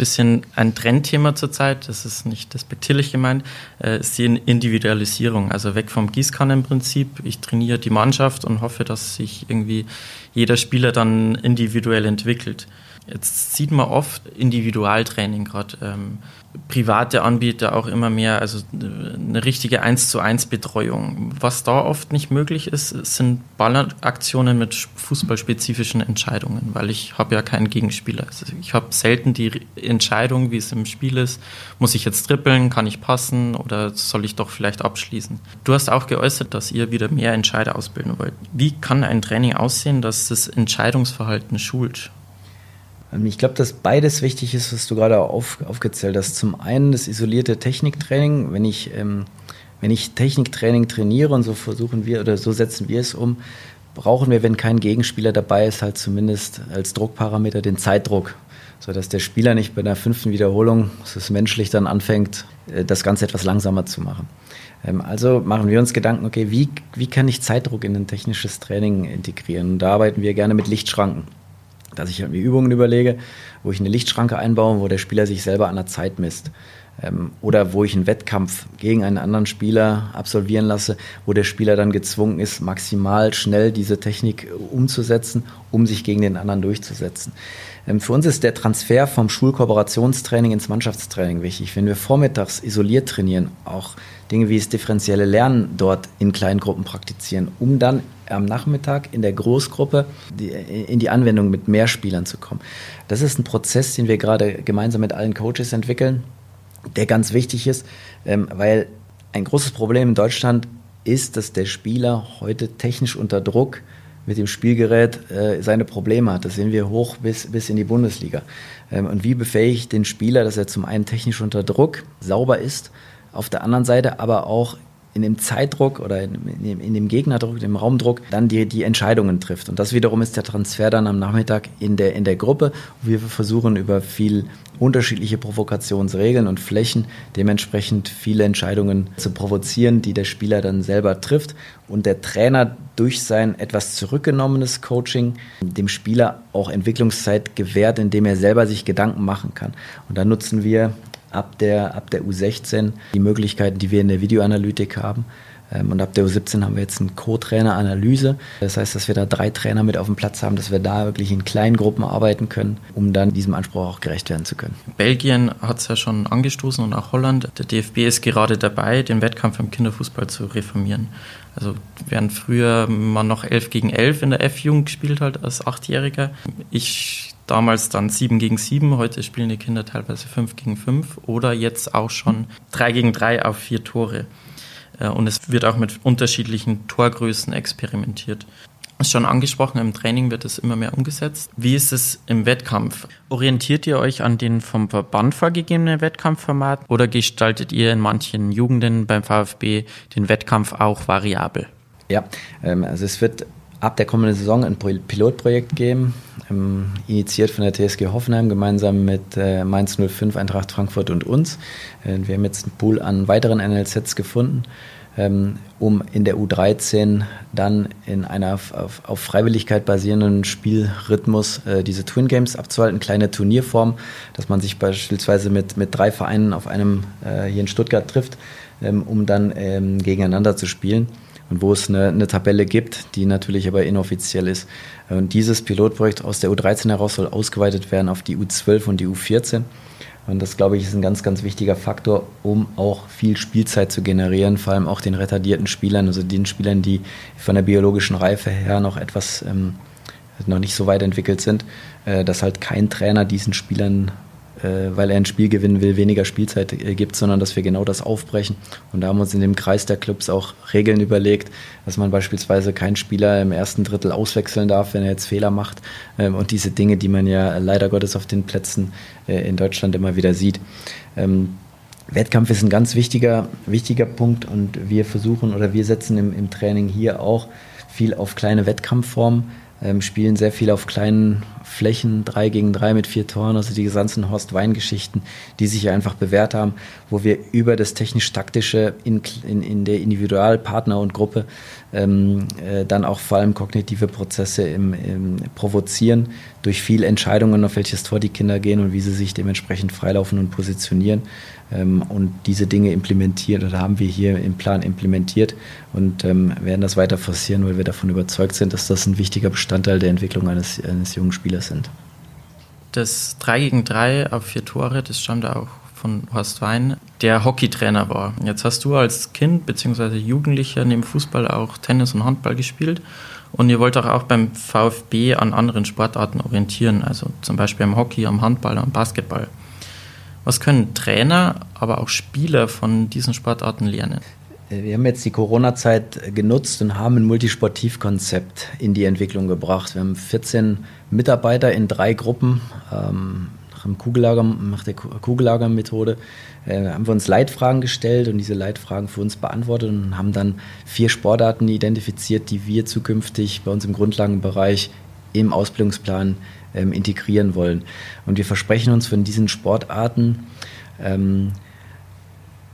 bisschen ein Trendthema zurzeit, das ist nicht despektierlich gemeint, äh, ist die Individualisierung. Also weg vom Gießkannenprinzip. Ich trainiere die Mannschaft und hoffe, dass sich irgendwie jeder Spieler dann individuell entwickelt. Jetzt sieht man oft Individualtraining gerade. Ähm, private Anbieter auch immer mehr, also eine richtige 1 zu 1 Betreuung. Was da oft nicht möglich ist, sind Ballaktionen mit fußballspezifischen Entscheidungen, weil ich habe ja keinen Gegenspieler. Also ich habe selten die Entscheidung, wie es im Spiel ist, muss ich jetzt trippeln, kann ich passen oder soll ich doch vielleicht abschließen. Du hast auch geäußert, dass ihr wieder mehr Entscheider ausbilden wollt. Wie kann ein Training aussehen, dass das Entscheidungsverhalten schult? Ähm, ich glaube, dass beides wichtig ist, was du gerade auf, aufgezählt hast. Zum einen das isolierte Techniktraining. Wenn ich, ähm, wenn ich Techniktraining trainiere und so versuchen wir oder so setzen wir es um, brauchen wir, wenn kein Gegenspieler dabei ist, halt zumindest als Druckparameter den Zeitdruck, sodass der Spieler nicht bei der fünften Wiederholung, es ist menschlich, dann anfängt, äh, das Ganze etwas langsamer zu machen. Ähm, also machen wir uns Gedanken, okay, wie, wie kann ich Zeitdruck in ein technisches Training integrieren? Und da arbeiten wir gerne mit Lichtschranken dass ich mir Übungen überlege, wo ich eine Lichtschranke einbaue, wo der Spieler sich selber an der Zeit misst. Ähm, oder wo ich einen Wettkampf gegen einen anderen Spieler absolvieren lasse, wo der Spieler dann gezwungen ist, maximal schnell diese Technik umzusetzen, um sich gegen den anderen durchzusetzen. Ähm, für uns ist der Transfer vom Schulkooperationstraining ins Mannschaftstraining wichtig. Wenn wir vormittags isoliert trainieren, auch Dinge wie das differenzielle Lernen dort in kleinen Gruppen praktizieren, um dann am Nachmittag in der Großgruppe in die Anwendung mit mehr Spielern zu kommen. Das ist ein Prozess, den wir gerade gemeinsam mit allen Coaches entwickeln, der ganz wichtig ist, ähm, weil ein großes Problem in Deutschland ist, dass der Spieler heute technisch unter Druck mit dem Spielgerät äh, seine Probleme hat. Das sehen wir hoch bis, bis in die Bundesliga. Ähm, und wie befähigt den Spieler, dass er zum einen technisch unter Druck sauber ist, auf der anderen Seite aber auch in dem Zeitdruck oder in, in, in, dem Gegnerdruck, dem Raumdruck, dann die, die Entscheidungen trifft. Und das wiederum ist der Transfer dann am Nachmittag in der, in der Gruppe, wo wir versuchen, über viel unterschiedliche Provokationsregeln und Flächen dementsprechend viele Entscheidungen zu provozieren, die der Spieler dann selber trifft und der Trainer durch sein etwas zurückgenommenes Coaching dem Spieler auch Entwicklungszeit gewährt, indem er selber sich Gedanken machen kann. Und da nutzen wir ab der, ab der U16 die Möglichkeiten, die wir in der Videoanalytik haben. Ähm, und ab der U17 haben wir jetzt einen Co-Trainer-Analyse. Das heißt, dass wir da drei Trainer mit auf dem Platz haben, dass wir da wirklich in kleinen Gruppen arbeiten können, um dann diesem Anspruch auch gerecht werden zu können. Belgien hat es ja schon angestoßen und auch Holland. Der DFB ist gerade dabei, den Wettkampf im Kinderfußball zu reformieren. Also während früher man noch 11 gegen 11 in der F-Jugend gespielt hat als Achtjähriger, ich damals dann 7 gegen 7, heute spielen die Kinder teilweise 5 gegen 5 oder jetzt auch schon 3 gegen 3 auf vier Tore. Äh, und es wird auch mit unterschiedlichen Torgrößen experimentiert. Ist schon angesprochen, im Training wird es immer mehr umgesetzt. Wie ist es im Wettkampf? Orientiert ihr euch an den vom Verband vorgegebenen Wettkampfformat oder gestaltet ihr in manchen Jugenden beim VfB den Wettkampf auch variabel? Ja, ähm, also es wird ab der kommenden Saison ein Pilotprojekt geben, ähm, initiiert von der TSG Hoffenheim gemeinsam mit äh, Mainz 05, Eintracht Frankfurt und uns. Äh, wir haben jetzt einen Pool an weiteren NLZs gefunden, ähm, um in der U13 dann in einer auf, auf, Freiwilligkeit basierenden Spielrhythmus äh, diese Twin Games abzuhalten, kleine Turnierform, dass man sich beispielsweise mit, mit drei Vereinen auf einem äh, hier in Stuttgart trifft, ähm, um dann ähm, gegeneinander zu spielen und wo es eine, eine, Tabelle gibt, die natürlich aber inoffiziell ist. Und dieses Pilotprojekt aus der U13 heraus soll ausgeweitet werden auf die U12 und die U14. Und das, glaube ich, ist ein ganz, ganz wichtiger Faktor, um auch viel Spielzeit zu generieren, vor allem auch den retardierten Spielern, also den Spielern, die von der biologischen Reife her noch etwas ähm, noch nicht so weit entwickelt sind, äh, dass halt kein Trainer diesen Spielern weil er ein Spiel gewinnen will, weniger Spielzeit äh, gibt, sondern dass wir genau das aufbrechen. Und da haben wir uns in dem Kreis der Clubs auch Regeln überlegt, dass man beispielsweise keinen Spieler im ersten Drittel auswechseln darf, wenn er jetzt Fehler macht. Ähm, und diese Dinge, die man ja leider Gottes auf den Plätzen äh, in Deutschland immer wieder sieht. Ähm, Wettkampf ist ein ganz wichtiger, wichtiger Punkt und wir versuchen oder wir setzen im, im Training hier auch viel auf kleine Wettkampfformen ähm, spielen sehr viel auf kleinen Flächen, drei gegen drei mit vier Toren, also die ganzen Horst-Wein-Geschichten, die sich einfach bewährt haben, wo wir über das technisch-taktische in, in, in der Individualpartner und Gruppe ähm, äh, dann auch vor allem kognitive Prozesse im, im provozieren, durch viel Entscheidungen, auf welches Tor die Kinder gehen und wie sie sich dementsprechend freilaufen und positionieren ähm, und diese Dinge implementiert oder haben wir hier im Plan implementiert und ähm, werden das weiter forcieren, weil wir davon überzeugt sind, dass das ein wichtiger Bestandteil der Entwicklung eines, eines jungen Spielers sind. Das 3 gegen 3 auf vier Tore, das stammt auch von Horst Wein, der Hockeytrainer war. Jetzt hast du als Kind bzw. Jugendlicher neben Fußball auch Tennis und Handball gespielt und ihr wollt auch beim VfB an anderen Sportarten orientieren, also zum Beispiel am Hockey, am Handball, am Basketball. Was können Trainer, aber auch Spieler von diesen Sportarten lernen? Wir haben jetzt die Corona-Zeit genutzt und haben ein Multisportivkonzept in die Entwicklung gebracht. Wir haben 14 Mitarbeiter in drei Gruppen. Ähm, nach, dem Kugellager, nach der Kugellagermethode äh, haben wir uns Leitfragen gestellt und diese Leitfragen für uns beantwortet und haben dann vier Sportarten identifiziert, die wir zukünftig bei uns im Grundlagenbereich im Ausbildungsplan ähm, integrieren wollen. Und wir versprechen uns von diesen Sportarten, ähm,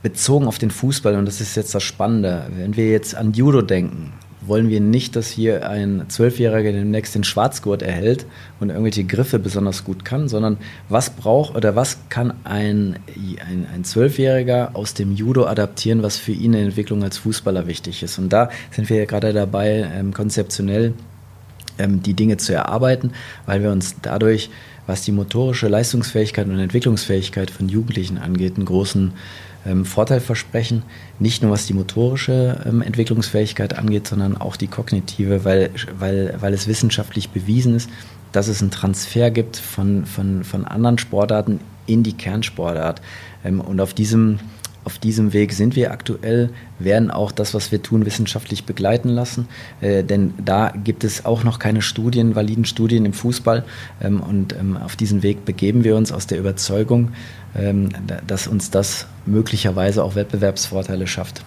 bezogen auf den Fußball, und das ist jetzt das Spannende, wenn wir jetzt an Judo denken, wollen wir nicht, dass hier ein Zwölfjähriger demnächst den Schwarzgurt erhält und irgendwelche Griffe besonders gut kann, sondern was braucht oder was kann ein, ein, ein Zwölfjähriger aus dem Judo adaptieren, was für ihn in der Entwicklung als Fußballer wichtig ist. Und da sind wir ja gerade dabei, ähm, konzeptionell ähm, die Dinge zu erarbeiten, weil wir uns dadurch, was die motorische Leistungsfähigkeit und Entwicklungsfähigkeit von Jugendlichen angeht, einen großen ähm, Vorteil versprechen. Nicht nur was die motorische ähm, Entwicklungsfähigkeit angeht, sondern auch die kognitive, weil, weil, weil es wissenschaftlich bewiesen ist, dass es einen Transfer gibt von, von, von anderen Sportarten in die Kernsportart. Ähm, und auf diesem auf diesem Weg sind wir aktuell, werden auch das, was wir tun, wissenschaftlich begleiten lassen. Äh, denn da gibt es auch noch keine Studien, validen Studien im Fußball. Ähm, und ähm, auf diesen Weg begeben wir uns aus der Überzeugung, ähm, dass uns das möglicherweise auch Wettbewerbsvorteile schafft.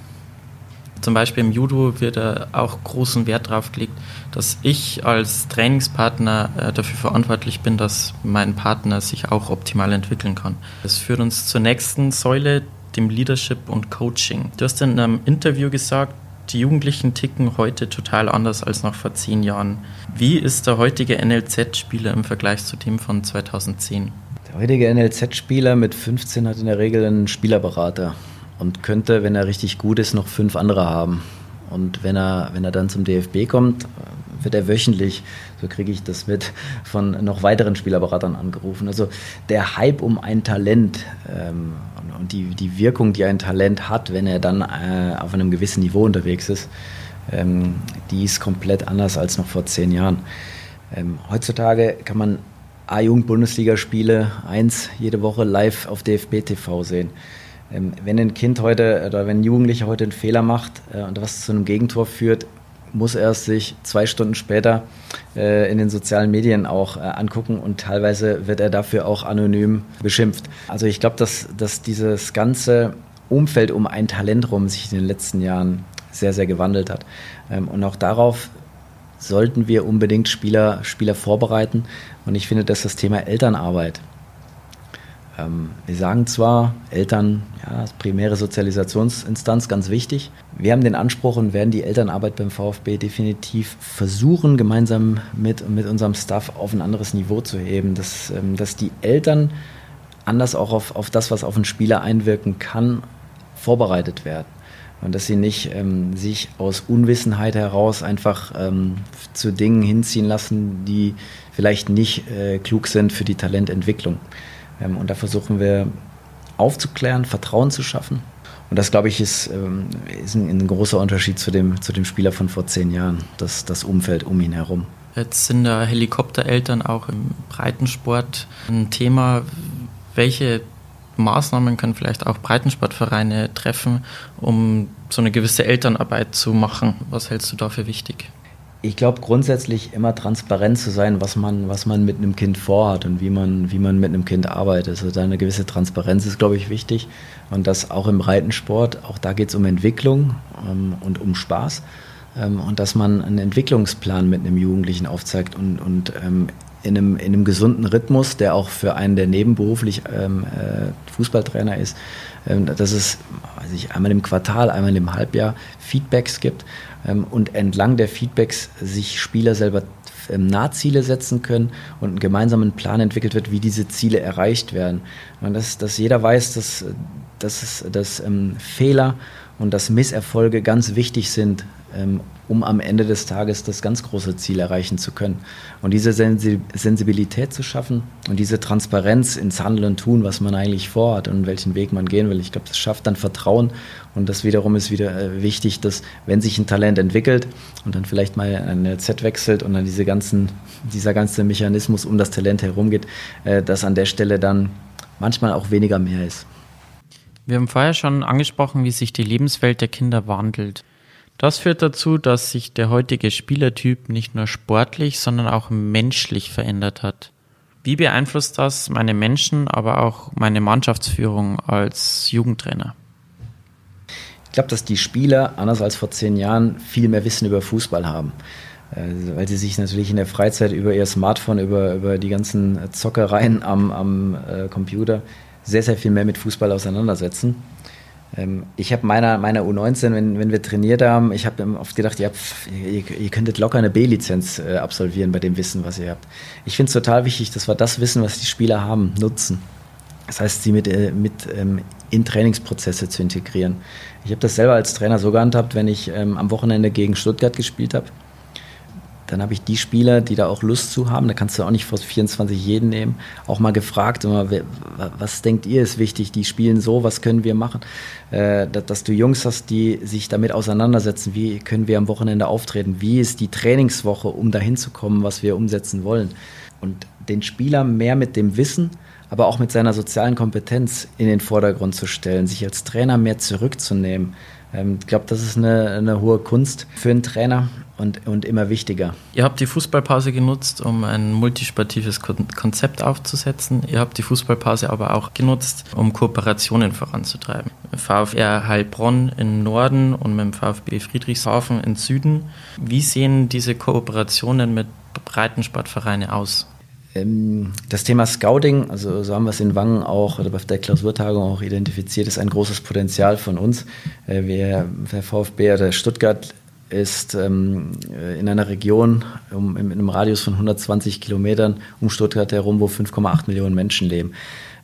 Zum Beispiel im Judo wird auch großen Wert darauf gelegt, dass ich als Trainingspartner äh, dafür verantwortlich bin, dass mein Partner sich auch optimal entwickeln kann. Das führt uns zur nächsten Säule, dem Leadership und Coaching. Du hast in einem Interview gesagt, die Jugendlichen ticken heute total anders als noch vor zehn Jahren. Wie ist der heutige NLZ-Spieler im Vergleich zu dem von 2010? Der heutige NLZ-Spieler mit 15 hat in der Regel einen Spielerberater und könnte, wenn er richtig gut ist, noch fünf andere haben. Und wenn er, wenn er dann zum DFB kommt, wird er wöchentlich, so kriege ich das mit, von noch weiteren Spielerberatern angerufen. Also der Hype um ein Talent ähm, und die, die Wirkung, die ein Talent hat, wenn er dann äh, auf einem gewissen Niveau unterwegs ist, ähm, die ist komplett anders als noch vor zehn Jahren. Ähm, heutzutage kann man A-Jugend-Bundesligaspiele eins jede Woche live auf DFB TV sehen. Ähm, wenn ein Kind heute oder wenn ein Jugendlicher heute einen Fehler macht äh, und was zu einem Gegentor führt, muss er sich zwei Stunden später äh, in den sozialen Medien auch äh, angucken und teilweise wird er dafür auch anonym beschimpft. Also ich glaube, dass, dass dieses ganze Umfeld um ein Talent rum sich in den letzten Jahren sehr, sehr gewandelt hat. Ähm, und auch darauf sollten wir unbedingt Spieler, Spieler vorbereiten. Und ich finde, dass das Thema Elternarbeit wir sagen zwar, Eltern, ja, primäre Sozialisationsinstanz, ganz wichtig. Wir haben den Anspruch und werden die Elternarbeit beim VfB definitiv versuchen, gemeinsam mit, mit unserem Staff auf ein anderes Niveau zu heben, dass, ähm, dass die Eltern anders auch auf, auf das, was auf einen Spieler einwirken kann, vorbereitet werden. Und dass sie nicht ähm, sich aus Unwissenheit heraus einfach ähm, zu Dingen hinziehen lassen, die vielleicht nicht äh, klug sind für die Talententwicklung. Ähm, und da versuchen wir aufzuklären, Vertrauen zu schaffen. Und das, glaube ich, ist, ähm, ist ein, ein, großer Unterschied zu dem, zu dem Spieler von vor zehn Jahren, das, das Umfeld um ihn herum. Jetzt sind da Helikoptereltern auch im Breitensport ein Thema. Welche Maßnahmen können vielleicht auch Breitensportvereine treffen, um so eine gewisse Elternarbeit zu machen? Was hältst du da für wichtig? Ich glaube grundsätzlich immer transparent zu sein, was man, was man mit einem Kind vorhat und wie man, wie man mit einem Kind arbeitet. Also da eine gewisse Transparenz ist, glaube ich, wichtig. Und das auch im Reitensport, auch da geht es um Entwicklung ähm, und um Spaß. Ähm, und dass man einen Entwicklungsplan mit einem Jugendlichen aufzeigt und, und ähm, in, einem, in einem gesunden Rhythmus, der auch für einen, der nebenberuflich ähm, äh, Fußballtrainer ist, dass es weiß ich, einmal im Quartal, einmal im Halbjahr Feedbacks gibt ähm, und entlang der Feedbacks sich Spieler selber ähm, Nahziele setzen können und einen gemeinsamen Plan entwickelt wird, wie diese Ziele erreicht werden. Und dass, dass jeder weiß, dass, dass, dass ähm, Fehler und dass Misserfolge ganz wichtig sind, ähm, um am Ende des Tages das ganz große Ziel erreichen zu können. Und diese Sensibilität zu schaffen und diese Transparenz ins Handeln und Tun, was man eigentlich vorhat und welchen Weg man gehen will, ich glaube, das schafft dann Vertrauen. Und das wiederum ist wieder äh, wichtig, dass wenn sich ein Talent entwickelt und dann vielleicht mal eine Z wechselt und dann diese ganzen, dieser ganze Mechanismus um das Talent herumgeht, äh, dass an der Stelle dann manchmal auch weniger mehr ist. Wir haben vorher schon angesprochen, wie sich die Lebenswelt der Kinder wandelt. Das führt dazu, dass sich der heutige Spielertyp nicht nur sportlich, sondern auch menschlich verändert hat. Wie beeinflusst das meine Menschen, aber auch meine Mannschaftsführung als Jugendtrainer? Ich glaube, dass die Spieler, anders als vor zehn Jahren, viel mehr Wissen über Fußball haben. Äh, weil sie sich natürlich in der Freizeit über ihr Smartphone, über, über die ganzen Zockereien am, am äh, Computer sehr, sehr viel mehr mit Fußball auseinandersetzen. Ähm, ich habe meiner, meiner U19, wenn, wenn wir trainiert haben, ich habe oft gedacht, ja, pf, ihr, ihr, könntet locker eine B-Lizenz äh, absolvieren bei dem Wissen, was ihr habt. Ich finde es total wichtig, dass wir das Wissen, was die Spieler haben, nutzen. Das heißt, sie mit, äh, mit ähm, in Trainingsprozesse zu integrieren. Ich habe das selber als Trainer so gehandhabt, wenn ich ähm, am Wochenende gegen Stuttgart gespielt habe dann habe ich die Spieler, die da auch Lust zu haben, da kannst du auch nicht vor 24 jeden nehmen, auch mal gefragt, immer, was denkt ihr ist wichtig? Die spielen so, was können wir machen? Äh, dass du Jungs hast, die sich damit auseinandersetzen, wie können wir am Wochenende auftreten? Wie ist die Trainingswoche, um dahin zu kommen, was wir umsetzen wollen? Und den Spieler mehr mit dem Wissen, aber auch mit seiner sozialen Kompetenz in den Vordergrund zu stellen, sich als Trainer mehr zurückzunehmen. Ähm, ich glaube, das ist eine, eine hohe Kunst für einen Trainer und, und immer wichtiger. Ihr habt die Fußballpause genutzt, um ein multisportives Konzept aufzusetzen. Ihr habt die Fußballpause aber auch genutzt, um Kooperationen voranzutreiben. VfR Heilbronn im Norden und mit dem VfB Friedrichshafen im Süden. Wie sehen diese Kooperationen mit Breitensportvereinen aus? Ähm, das Thema Scouting, also so haben wir es in Wangen auch oder bei der Klausurtagung auch identifiziert, ist ein großes Potenzial von uns. Äh, wir, der VfB oder Stuttgart ist ähm, in einer Region um, in einem Radius von 120 Kilometern um Stuttgart herum, wo 5,8 Millionen Menschen leben.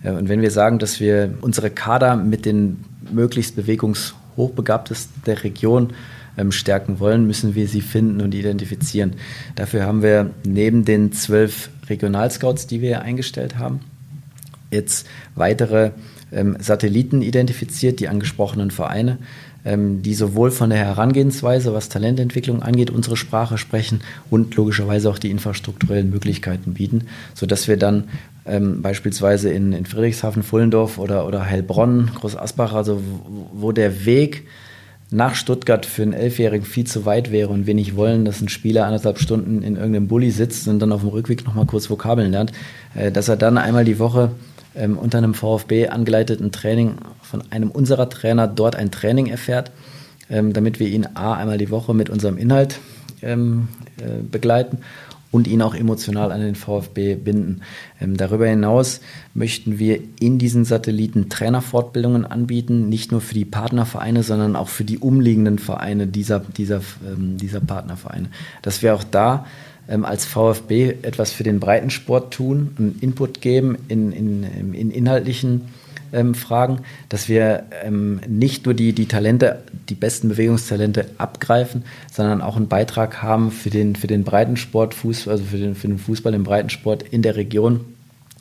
Äh, und wenn wir sagen, dass wir unsere Kader mit den möglichst bewegungshochbegabtesten der Region ähm, stärken wollen, müssen wir sie finden und identifizieren. Dafür haben wir neben den zwölf Regionalscouts, die wir eingestellt haben, jetzt weitere ähm, Satelliten identifiziert, die angesprochenen Vereine, die sowohl von der Herangehensweise, was Talententwicklung angeht, unsere Sprache sprechen und logischerweise auch die infrastrukturellen Möglichkeiten bieten, sodass wir dann ähm, beispielsweise in, in Friedrichshafen, Fullendorf oder, oder Heilbronn, Groß Asbach, also wo, wo der Weg nach Stuttgart für einen Elfjährigen viel zu weit wäre und wir nicht wollen, dass ein Spieler anderthalb Stunden in irgendeinem Bulli sitzt und dann auf dem Rückweg nochmal kurz Vokabeln lernt, äh, dass er dann einmal die Woche ähm, unter einem VfB angeleiteten Training von einem unserer Trainer dort ein Training erfährt, ähm, damit wir ihn A einmal die Woche mit unserem Inhalt ähm, äh, begleiten und ihn auch emotional an den VfB binden. Ähm, darüber hinaus möchten wir in diesen Satelliten Trainerfortbildungen anbieten, nicht nur für die Partnervereine, sondern auch für die umliegenden Vereine dieser, dieser, ähm, dieser Partnervereine. Dass wir auch da ähm, als VfB etwas für den Breitensport tun, einen Input geben in, in, in inhaltlichen ähm, Fragen, dass wir ähm, nicht nur die, die Talente, die besten Bewegungstalente abgreifen, sondern auch einen Beitrag haben für den, für den Breitensport, also für den, für den Fußball im Breitensport in der Region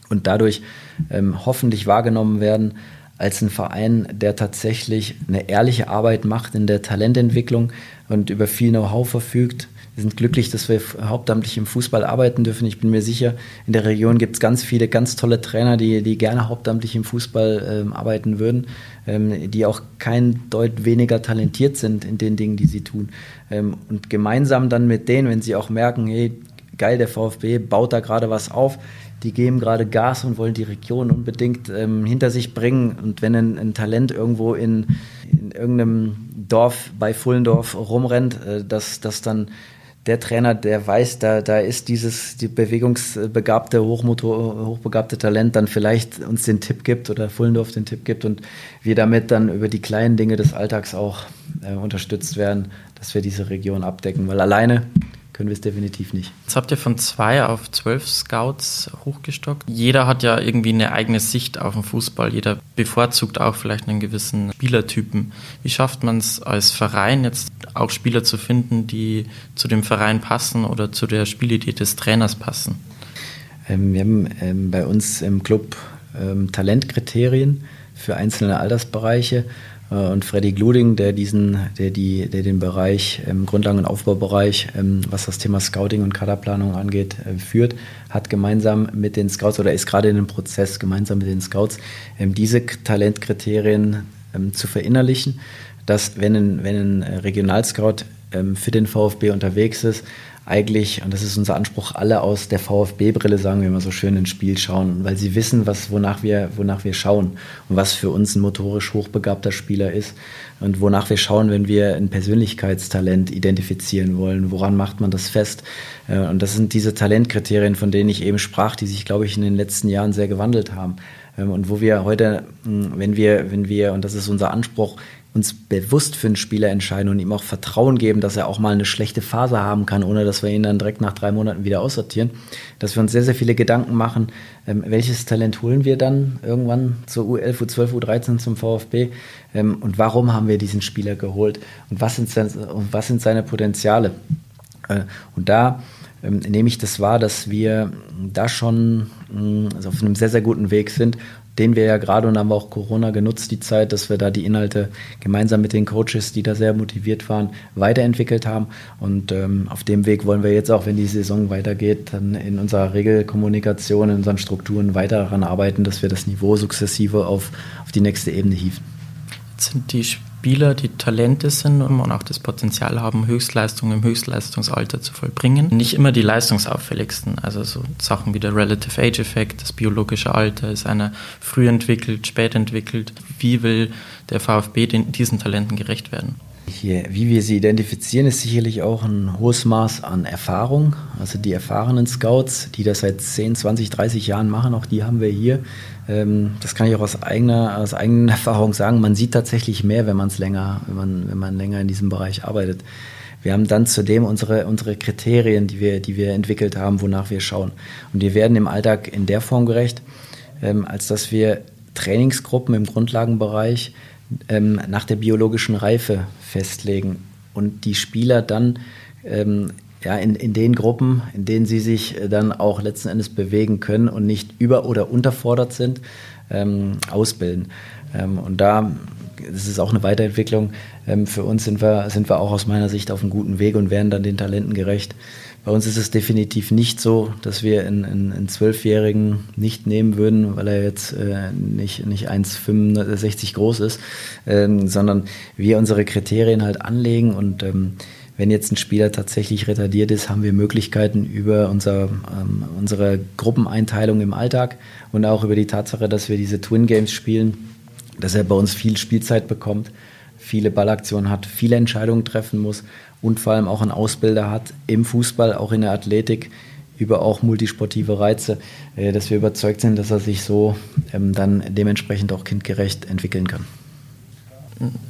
und dadurch ähm, hoffentlich wahrgenommen werden als ein Verein, der tatsächlich eine ehrliche Arbeit macht in der Talententwicklung und über viel Know-how verfügt, wir sind glücklich, dass wir hauptamtlich im Fußball arbeiten dürfen. Ich bin mir sicher, in der Region gibt es ganz viele ganz tolle Trainer, die, die gerne hauptamtlich im Fußball ähm, arbeiten würden, ähm, die auch kein Deut weniger talentiert sind in den Dingen, die sie tun. Ähm, und gemeinsam dann mit denen, wenn sie auch merken, hey, geil, der VfB baut da gerade was auf, die geben gerade Gas und wollen die Region unbedingt ähm, hinter sich bringen. Und wenn ein, ein Talent irgendwo in, in, irgendeinem Dorf bei Fullendorf rumrennt, äh, dass das dann der Trainer, der weiß, da, da ist dieses die bewegungsbegabte, Hochmotor, hochbegabte Talent, dann vielleicht uns den Tipp gibt oder Fullendorf den Tipp gibt und wir damit dann über die kleinen Dinge des Alltags auch äh, unterstützt werden, dass wir diese Region abdecken. Weil alleine können wir es definitiv nicht. Jetzt habt ihr von zwei auf zwölf Scouts hochgestockt. Jeder hat ja irgendwie eine eigene Sicht auf den Fußball. Jeder bevorzugt auch vielleicht einen gewissen Spielertypen. Wie schafft man es als Verein jetzt auch Spieler zu finden, die zu dem Verein passen oder zu der Spielidee des Trainers passen? Ähm, wir haben ähm, bei uns im Club ähm, Talentkriterien für einzelne Altersbereiche äh, und Freddy Gluding, der diesen, der die, der den Bereich ähm, Grundlagen- und Aufbaubereich, ähm, was das Thema Scouting und Kaderplanung angeht, äh, führt, hat gemeinsam mit den Scouts oder ist gerade in dem Prozess gemeinsam mit den Scouts ähm, diese Talentkriterien zu verinnerlichen, dass wenn ein, wenn ein Regionalscout ähm, für den VfB unterwegs ist, eigentlich, und das ist unser Anspruch, alle aus der VfB-Brille, sagen wir immer so schön, ins Spiel schauen, weil sie wissen, was, wonach, wir, wonach wir schauen und was für uns ein motorisch hochbegabter Spieler ist und wonach wir schauen, wenn wir ein Persönlichkeitstalent identifizieren wollen. Woran macht man das fest? Äh, und das sind diese Talentkriterien, von denen ich eben sprach, die sich, glaube ich, in den letzten Jahren sehr gewandelt haben. Ähm, und wo wir heute, wenn wir, wenn wir, und das ist unser Anspruch, uns bewusst für einen Spieler entscheiden und ihm auch Vertrauen geben, dass er auch mal eine schlechte Phase haben kann, ohne dass wir ihn dann direkt nach drei Monaten wieder aussortieren. Dass wir uns sehr, sehr viele Gedanken machen, ähm, welches Talent holen wir dann irgendwann zur U11, U12, U13 zum VfB ähm, und warum haben wir diesen Spieler geholt und was sind, seine, und was sind seine Potenziale. Äh, und da ähm, nehme ich das wahr, dass wir da schon mh, also auf einem sehr, sehr guten Weg sind den wir ja gerade und haben auch Corona genutzt, die Zeit, dass wir da die Inhalte gemeinsam mit den Coaches, die da sehr motiviert waren, weiterentwickelt haben. Und ähm, auf dem Weg wollen wir jetzt auch, wenn die Saison weitergeht, dann in unserer Regelkommunikation, in unseren Strukturen weiter daran arbeiten, dass wir das Niveau sukzessive auf, auf die nächste Ebene hieven. Jetzt sind die Spieler, die Talente sind und auch das Potenzial haben, Höchstleistungen im Höchstleistungsalter zu vollbringen. Nicht immer die leistungsauffälligsten, also so Sachen wie der Relative Age Effekt, das biologische Alter, ist einer früh entwickelt, spät entwickelt. Wie will der VfB den, diesen Talenten gerecht werden? Hier, wie wir sie identifizieren, ist sicherlich auch ein hohes Maß an Erfahrung. Also die erfahrenen Scouts, die das seit 10, 20, 30 Jahren machen, auch die haben wir hier. Ähm, das kann ich auch aus eigener, aus eigener Erfahrung sagen. Man sieht tatsächlich mehr, wenn man es länger, wenn man, wenn man länger in diesem Bereich arbeitet. Wir haben dann zudem unsere, unsere Kriterien, die wir, die wir entwickelt haben, wonach wir schauen. Und die werden im Alltag in der Form gerecht, ähm, als dass wir Trainingsgruppen im Grundlagenbereich ähm, nach der biologischen Reife festlegen und die Spieler dann ähm, ja, in, in den Gruppen, in denen sie sich äh, dann auch letzten Endes bewegen können und nicht über- oder unterfordert sind, ähm, ausbilden. Ähm, und da, das ist auch eine Weiterentwicklung. Ähm, für uns sind wir, sind wir auch aus meiner Sicht auf einem guten Weg und werden dann den Talenten gerecht. Bei uns ist es definitiv nicht so, dass wir einen Zwölfjährigen nicht nehmen würden, weil er jetzt äh, nicht, nicht 1,65 groß ist, ähm, sondern wir unsere Kriterien halt anlegen und ähm, wenn jetzt ein Spieler tatsächlich retardiert ist, haben wir Möglichkeiten über unser, ähm, unsere Gruppeneinteilung im Alltag und auch über die Tatsache, dass wir diese Twin Games spielen, dass er bei uns viel Spielzeit bekommt, viele Ballaktionen hat, viele Entscheidungen treffen muss und vor allem auch einen Ausbilder hat im Fußball, auch in der Athletik, über auch multisportive Reize, äh, dass wir überzeugt sind, dass er sich so ähm, dann dementsprechend auch kindgerecht entwickeln kann.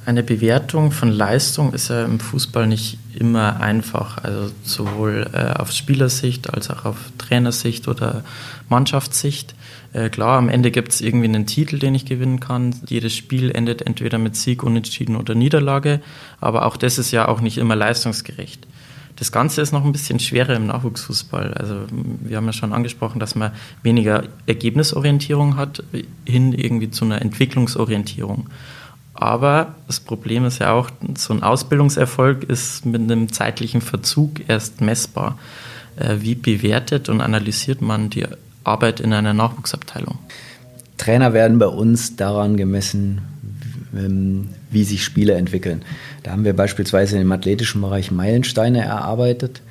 Eine Bewertung von Leistung ist ja im Fußball nicht immer einfach. Also sowohl äh, auf Spielersicht als auch auf Trainersicht oder Mannschaftssicht. Äh, klar, am Ende gibt es irgendwie einen Titel, den ich gewinnen kann. Jedes Spiel endet entweder mit Sieg, Unentschieden oder Niederlage. Aber auch das ist ja auch nicht immer leistungsgerecht. Das Ganze ist noch ein bisschen schwerer im Nachwuchsfußball. Also wir haben ja schon angesprochen, dass man weniger Ergebnisorientierung hat, hin irgendwie zu einer Entwicklungsorientierung. Aber das Problem ist ja auch, so ein Ausbildungserfolg ist mit einem zeitlichen Verzug erst messbar. Äh, wie bewertet und analysiert man die Arbeit in einer Nachwuchsabteilung? Trainer werden bei uns daran gemessen, ähm, wie sich Spiele entwickeln. Da haben wir beispielsweise im athletischen Bereich Meilensteine erarbeitet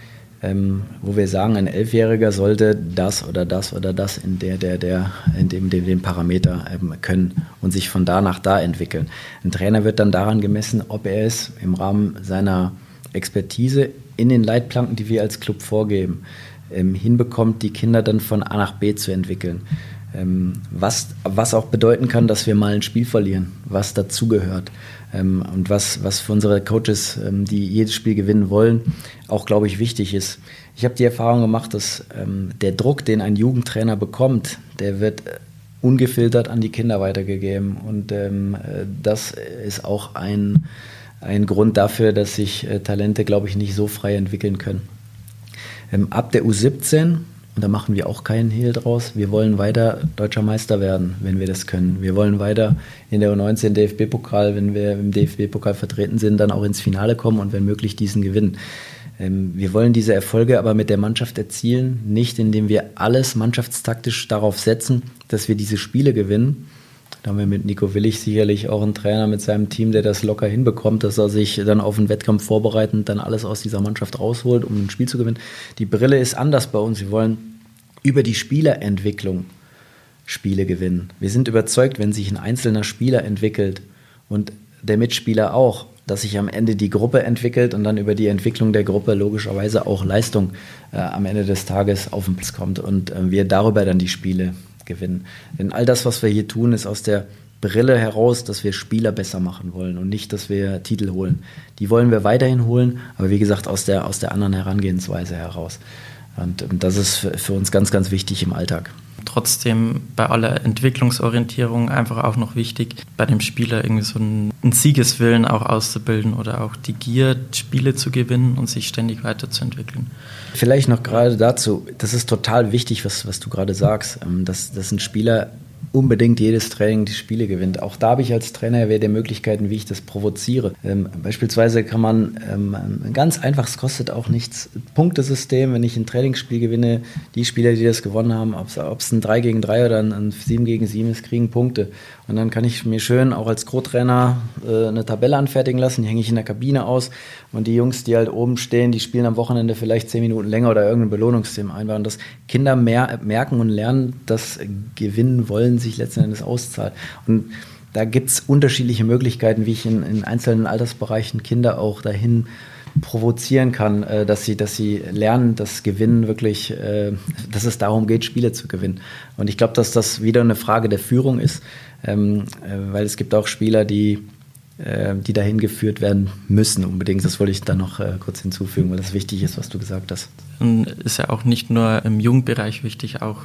ähm, wo wir sagen, ein Elfjähriger sollte das oder das oder das in der, der, der, in dem, dem, dem Parameter ähm, können und sich von da nach da entwickeln. Ein Trainer wird dann daran gemessen, ob er es im Rahmen seiner Expertise in den Leitplanken, die wir als Club vorgeben, ähm, hinbekommt, die Kinder dann von A nach B zu entwickeln. Ähm, was, was auch bedeuten kann, dass wir mal ein Spiel verlieren, was dazugehört. Ähm, und was, was für unsere Coaches, ähm, die jedes Spiel gewinnen wollen, auch, glaube ich, wichtig ist. Ich habe die Erfahrung gemacht, dass ähm, der Druck, den ein Jugendtrainer bekommt, der wird äh, ungefiltert an die Kinder weitergegeben. Und äh, das ist auch ein, ein Grund dafür, dass sich äh, Talente, glaube ich, nicht so frei entwickeln können. Ab der U17 und da machen wir auch keinen Hehl draus. Wir wollen weiter deutscher Meister werden, wenn wir das können. Wir wollen weiter in der U19 DFB-Pokal, wenn wir im DFB-Pokal vertreten sind, dann auch ins Finale kommen und wenn möglich diesen gewinnen. Ähm, wir wollen diese Erfolge aber mit der Mannschaft erzielen, nicht indem wir alles mannschaftstaktisch darauf setzen, dass wir diese Spiele gewinnen. Da haben wir mit Nico Willig sicherlich auch einen Trainer mit seinem Team, der das locker hinbekommt, dass er sich dann auf den Wettkampf vorbereitend dann alles aus dieser Mannschaft rausholt, um ein Spiel zu gewinnen. Die Brille ist anders bei uns. Wir wollen über die Spielerentwicklung Spiele gewinnen. Wir sind überzeugt, wenn sich ein einzelner Spieler entwickelt und der Mitspieler auch, dass sich am Ende die Gruppe entwickelt und dann über die Entwicklung der Gruppe logischerweise auch Leistung äh, am Ende des Tages auf den Platz kommt und äh, wir darüber dann die Spiele gewinnen. Denn all das, was wir hier tun, ist aus der Brille heraus, dass wir Spieler besser machen wollen und nicht, dass wir Titel holen. Die wollen wir weiterhin holen, aber wie gesagt, aus der, aus der anderen Herangehensweise heraus. Und ähm, das ist für uns ganz, ganz wichtig im Alltag trotzdem bei aller Entwicklungsorientierung einfach auch noch wichtig, bei dem Spieler irgendwie so einen, Siegeswillen auch auszubilden oder auch die Gier, Spiele zu gewinnen und sich ständig weiterzuentwickeln. Vielleicht noch gerade dazu, das ist total wichtig, was, was du gerade sagst, ähm, dass, dass ein Spieler unbedingt jedes Training die Spiele gewinnt. Auch da habe ich als Trainer wer der Möglichkeiten, wie ich das provoziere. Ähm, beispielsweise kann man ähm, ganz einfach, es kostet auch nichts, Punktesystem, wenn ich ein Trainingsspiel gewinne, die Spieler, die das gewonnen haben, ob es ein 3 gegen 3 oder ein, ein 7 gegen 7 ist, kriegen Punkte. Und dann kann ich mir schön auch als Co-Trainer äh, eine Tabelle anfertigen lassen, die hänge ich in der Kabine aus. Und die Jungs, die halt oben stehen, die spielen am Wochenende vielleicht zehn Minuten länger oder irgendein Belohnungssystem einbauen. Dass Kinder mehr merken und lernen, dass Gewinnen wollen sich letzten Endes auszahlt. Und da gibt es unterschiedliche Möglichkeiten, wie ich in, in, einzelnen Altersbereichen Kinder auch dahin provozieren kann, äh, dass sie, dass sie lernen, dass Gewinnen wirklich, äh, dass es darum geht, Spiele zu gewinnen. Und ich glaube, dass das wieder eine Frage der Führung ist ähm, äh, weil es gibt auch Spieler, die, äh, die dahin geführt werden müssen unbedingt. Das wollte ich da noch äh, kurz hinzufügen, weil das wichtig ist, was du gesagt hast. Und ist ja auch nicht nur im Jugendbereich wichtig, auch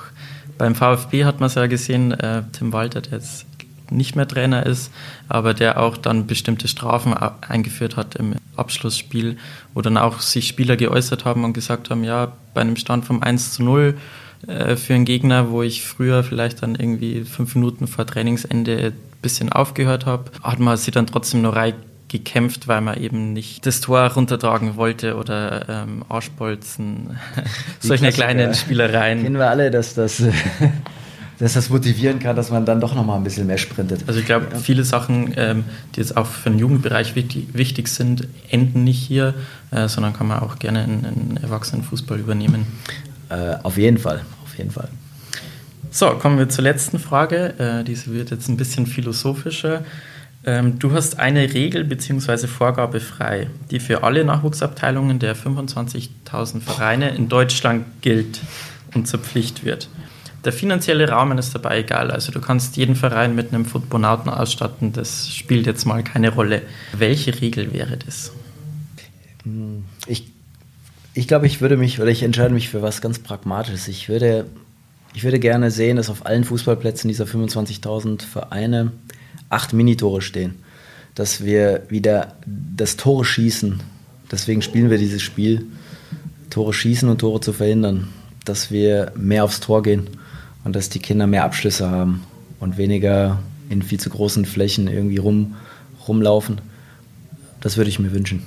beim VfB hat man es ja gesehen, äh, Tim Walter, der jetzt nicht mehr Trainer ist, aber der auch dann bestimmte Strafen eingeführt hat im Abschlussspiel, wo dann auch sich Spieler geäußert haben und gesagt haben, ja, bei einem Stand vom 1 zu 0 äh, für einen Gegner, wo ich früher vielleicht dann irgendwie fünf Minuten vor Trainingsende ein bisschen aufgehört habe, hat man sie dann trotzdem noch rein gekämpft, weil man eben nicht das Tor runtertragen wollte oder ähm, Arschbolzen, solche kleinen Spielereien. Kennen wir alle, dass das, dass das motivieren kann, dass man dann doch nochmal ein bisschen mehr sprintet. Also ich glaube, ja. viele Sachen, ähm, die jetzt auch für den Jugendbereich wichtig, wichtig sind, enden nicht hier, äh, sondern kann man auch gerne in, in Erwachsenenfußball übernehmen. Äh, auf jeden Fall, auf jeden Fall. So, kommen wir zur letzten Frage. Äh, diese wird jetzt ein bisschen philosophischer. Ähm, du hast eine Regel bzw. Vorgabe frei, die für alle Nachwuchsabteilungen der 25.000 Vereine in Deutschland gilt und zur Pflicht wird. Der finanzielle Rahmen ist dabei egal. Also du kannst jeden Verein mit einem Footbonauten ausstatten. Das spielt jetzt mal keine Rolle. Welche Regel wäre das? Ich ich glaube, ich würde mich, oder ich entscheide mich für was ganz Pragmatisches. Ich würde, ich würde gerne sehen, dass auf allen Fußballplätzen dieser 25.000 Vereine acht Minitore stehen. Dass wir wieder das Tore schießen. Deswegen spielen wir dieses Spiel. Tore schießen und Tore zu verhindern. Dass wir mehr aufs Tor gehen und dass die Kinder mehr Abschlüsse haben und weniger in viel zu großen Flächen irgendwie rum, rumlaufen. Das würde ich mir wünschen.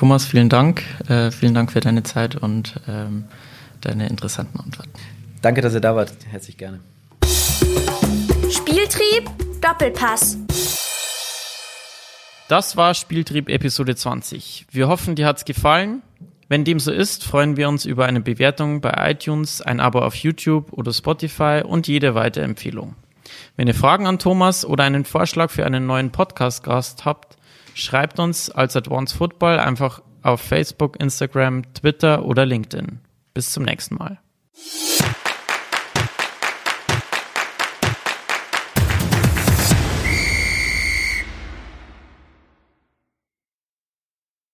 Thomas, vielen Dank. Äh, vielen Dank für deine Zeit und ähm, deine interessanten Antworten. Danke, dass ihr da wart. Herzlich gerne. Spieltrieb, Doppelpass. Das war Spieltrieb Episode 20. Wir hoffen, dir hat's gefallen. Wenn dem so ist, freuen wir uns über eine Bewertung bei iTunes, ein Abo auf YouTube oder Spotify und jede weitere Empfehlung. Wenn ihr Fragen an Thomas oder einen Vorschlag für einen neuen Podcast-Gast habt, Schreibt uns als Advanced Football einfach auf Facebook, Instagram, Twitter oder LinkedIn. Bis zum nächsten Mal.